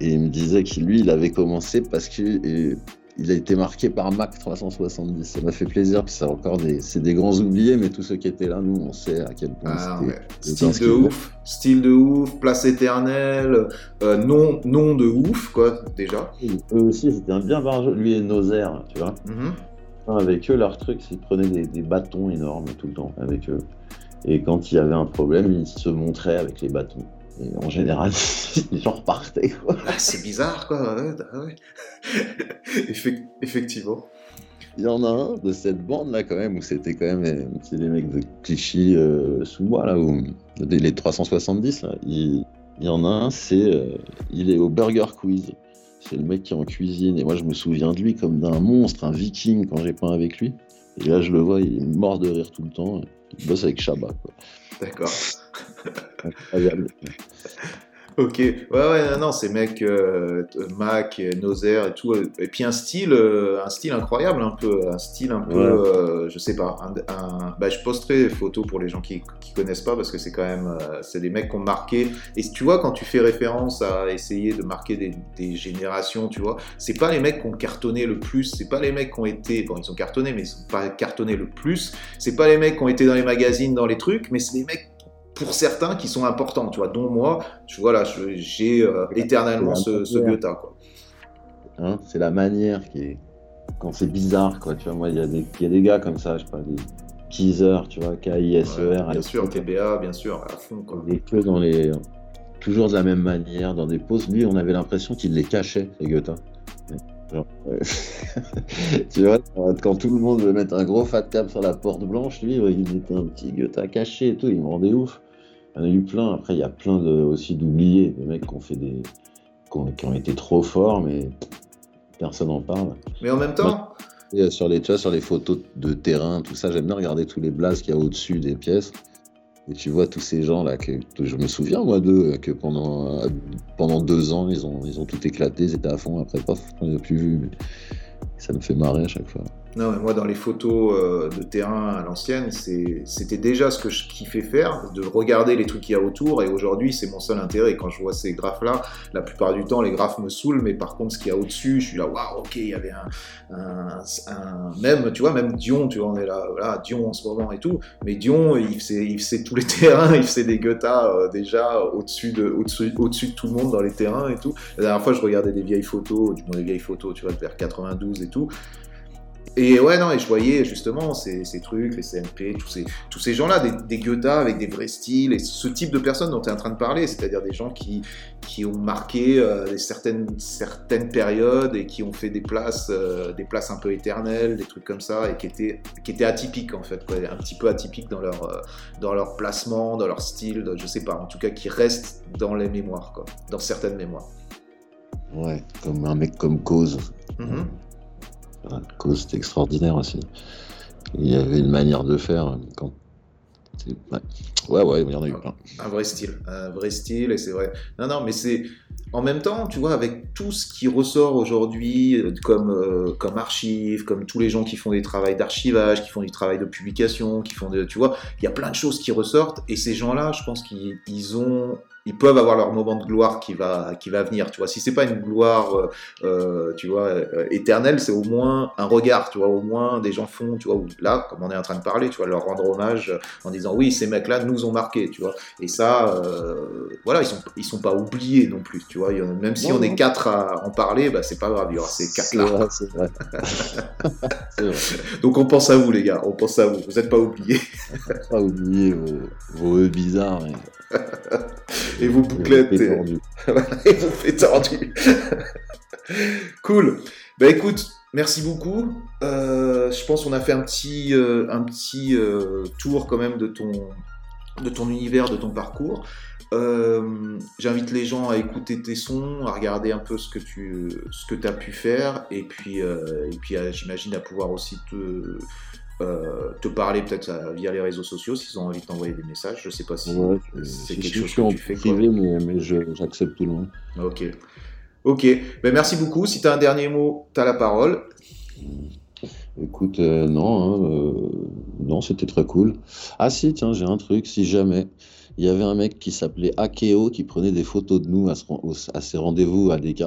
et, il me disait qu'il lui, il avait commencé parce que il a été marqué par Mac 370. Ça m'a fait plaisir, puis c'est encore des, c'est des grands oubliés, mais tous ceux qui étaient là, nous, on sait à quel point ah, c'était. Style de ouf, style de ouf, place éternelle, euh, nom, nom de ouf, quoi, déjà. eux aussi, c'était un bien barjot, lui et Nozer, tu vois. Mm-hmm. Avec eux, leur truc, c'est qu'ils prenaient des, des, bâtons énormes tout le temps avec eux. Et quand il y avait un problème, ils se montraient avec les bâtons. Et en général, [laughs] les gens repartaient. Quoi. Ah, c'est bizarre, quoi. Ouais, ouais. [laughs] Effect- Effectivement. Il y en a un de cette bande-là, quand même, où c'était quand même euh, c'est les mecs de Clichy euh, sous moi, là, où, les 370, là. Il, il y en a un, c'est. euh, il est au Burger Quiz. C'est le mec qui est en cuisine. Et moi, je me souviens de lui comme d'un monstre, un viking, quand j'ai peint avec lui. Et là, je le vois, il est mort de rire tout le temps. Il bosse avec Shabba, quoi. D'accord. Incroyable. Ok, ouais, ouais, non, non, ces mecs, euh, Mac, Nozer et tout, euh, et puis un style, euh, un style incroyable, un peu, un style un peu, Ouais. euh, je sais pas, un, un- bah, je posterai des photos pour les gens qui, qui connaissent pas parce que c'est quand même, c'est des mecs qui ont marqué. Et tu vois, quand tu fais référence à essayer de marquer des, des générations, tu vois, c'est pas les mecs qui ont cartonné le plus, c'est pas les mecs qui ont été, bon, ils ont cartonné, mais ils sont pas cartonnés le plus. C'est pas les mecs qui ont été dans les magazines, dans les trucs, mais c'est les mecs pour certains qui sont importants, tu vois, dont moi, je, voilà, je- j'ai euh, éternellement ce, ce Goethe, quoi. Hein, c'est la manière qui est. Quand c'est bizarre, quoi. Tu vois, moi, il y, a des- il y a des gars comme ça, je sais pas, des teasers, tu vois, K-I-S-E-R. Ouais, à bien sûr. TBA, bien sûr, à fond, quoi. Des que dans les. Toujours de la même manière, dans des poses. Lui, on avait l'impression qu'il les cachait, les Goethe. Genre, ouais. [laughs] tu vois, quand tout le monde veut mettre un gros fat cap sur la porte blanche, lui, il mettait un petit Goethe caché et tout, il me rendait ouf. Il y en a eu plein. Après, il y a plein de, aussi d'oubliés, des mecs qui ont fait des. qui ont, qui ont été trop forts, mais personne n'en parle. Mais en même temps, Et sur les, tu vois, sur les photos de terrain, tout ça, j'aime bien regarder tous les blases qu'il y a au-dessus des pièces. Et tu vois tous ces gens-là, que, que je me souviens, moi, d'eux, que pendant, pendant deux ans, ils ont, ils ont tout éclaté, ils étaient à fond. Après, paf, on les a plus vu. Mais ça me fait marrer à chaque fois. Non, mais moi, dans les photos euh, de terrain à l'ancienne, c'était déjà ce que je kiffais faire, de regarder les trucs qu'il y a autour. Et aujourd'hui, c'est mon seul intérêt. Quand je vois ces graphes-là, la plupart du temps, les graphes me saoulent. Mais par contre, ce qu'il y a au-dessus, je suis là, waouh, ok, il y avait un, Même, tu vois, même Dion, tu vois, on est là, voilà, Dion en ce moment et tout. Mais Dion, il faisait, il faisait tous les [laughs] terrains, il faisait des Goethas euh, déjà au-dessus de, au-dessus, au-dessus de tout le monde dans les terrains et tout. La dernière fois, je regardais des vieilles photos, du moins des vieilles photos, tu vois, vers 92 et tout. Et ouais, non, et je voyais justement ces, ces trucs, les CNP, tous ces, tous ces gens-là, des, des Goethe avec des vrais styles, et ce type de personnes dont tu es en train de parler, c'est-à-dire des gens qui, qui ont marqué euh, certaines, certaines périodes et qui ont fait des places, euh, des places un peu éternelles, des trucs comme ça, et qui étaient, qui étaient atypiques en fait, quoi, un petit peu atypiques dans leur, euh, dans leur placement, dans leur style, dans- je sais pas, en tout cas qui restent dans les mémoires, quoi, dans certaines mémoires. Ouais, comme un mec comme Cause. Mhm. Ouais, Cause, c'était extraordinaire aussi. Il y avait une manière de faire. Ouais. ouais, il y en a eu plein. Un vrai style, un vrai style, et c'est vrai. Non, non, mais c'est. En même temps, tu vois, avec tout ce qui ressort aujourd'hui, euh, comme, euh, comme archives, comme tous les gens qui font des travaux d'archivage, qui font du travail de publication, qui font de. Tu vois, il y a plein de choses qui ressortent, et ces gens-là, je pense qu'ils ils ont. Ils peuvent avoir leur moment de gloire qui va, qui va venir, tu vois. Si c'est pas une gloire, euh, euh, tu vois, euh, éternelle, c'est au moins un regard, tu vois. Au moins, des gens font, tu vois, là, comme on est en train de parler, tu vois, leur rendre hommage en disant oui, ces mecs-là nous ont marqué, tu vois. Et ça, euh, voilà, ils sont, ils sont pas oubliés non plus, tu vois. Même si Non, on est quatre à en parler, bah, c'est pas grave, il y aura ces quatre-là. [laughs] Donc on pense à vous, les gars, on pense à vous, vous n'êtes pas oubliés. Pas oublier vos, vos œufs bizarres. [laughs] Et vos bouclettes, et vos [laughs] et, et vos tordus. [laughs] cool. Bah écoute, merci beaucoup. Euh, je pense qu'on a fait un petit, euh, un petit euh, tour quand même de ton, de ton univers, de ton parcours. J'invite les gens à écouter tes sons, à regarder un peu ce que tu ce que as pu faire, et puis, et puis j'imagine à pouvoir aussi te, euh, te parler peut-être via les réseaux sociaux s'ils ont envie de t'envoyer des messages. Je sais pas si Ouais, c'est quelque chose que tu fais. privé, mais, mais j'accepte tout le monde. Ok. Ok. Ben, merci beaucoup. Si tu as un dernier mot, tu as la parole. Écoute, euh, non, hein, euh, non, c'était très cool. Ah si, tiens, j'ai un truc, si jamais. Il y avait un mec qui s'appelait Akeo qui prenait des photos de nous à, ce ses rendez-vous à DK.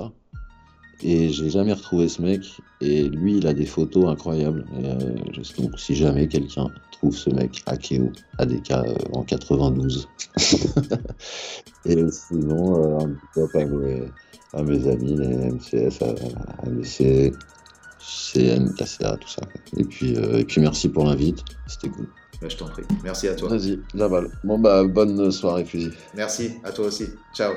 Et j'ai jamais retrouvé ce mec. Et lui, il a des photos incroyables. Et, euh, donc, si jamais quelqu'un trouve ce mec Akeo à DK euh, en 92. [laughs] Et sinon, euh, un petit peu à mes, à mes amis, les MCS, à- CN, KCA, tout ça. Et puis, euh, et puis merci pour l'invite, c'était cool. Bah, je t'en prie. Merci à toi. Vas-y, la balle. Bon, bah, bonne soirée, fusil. Merci, à toi aussi. Ciao.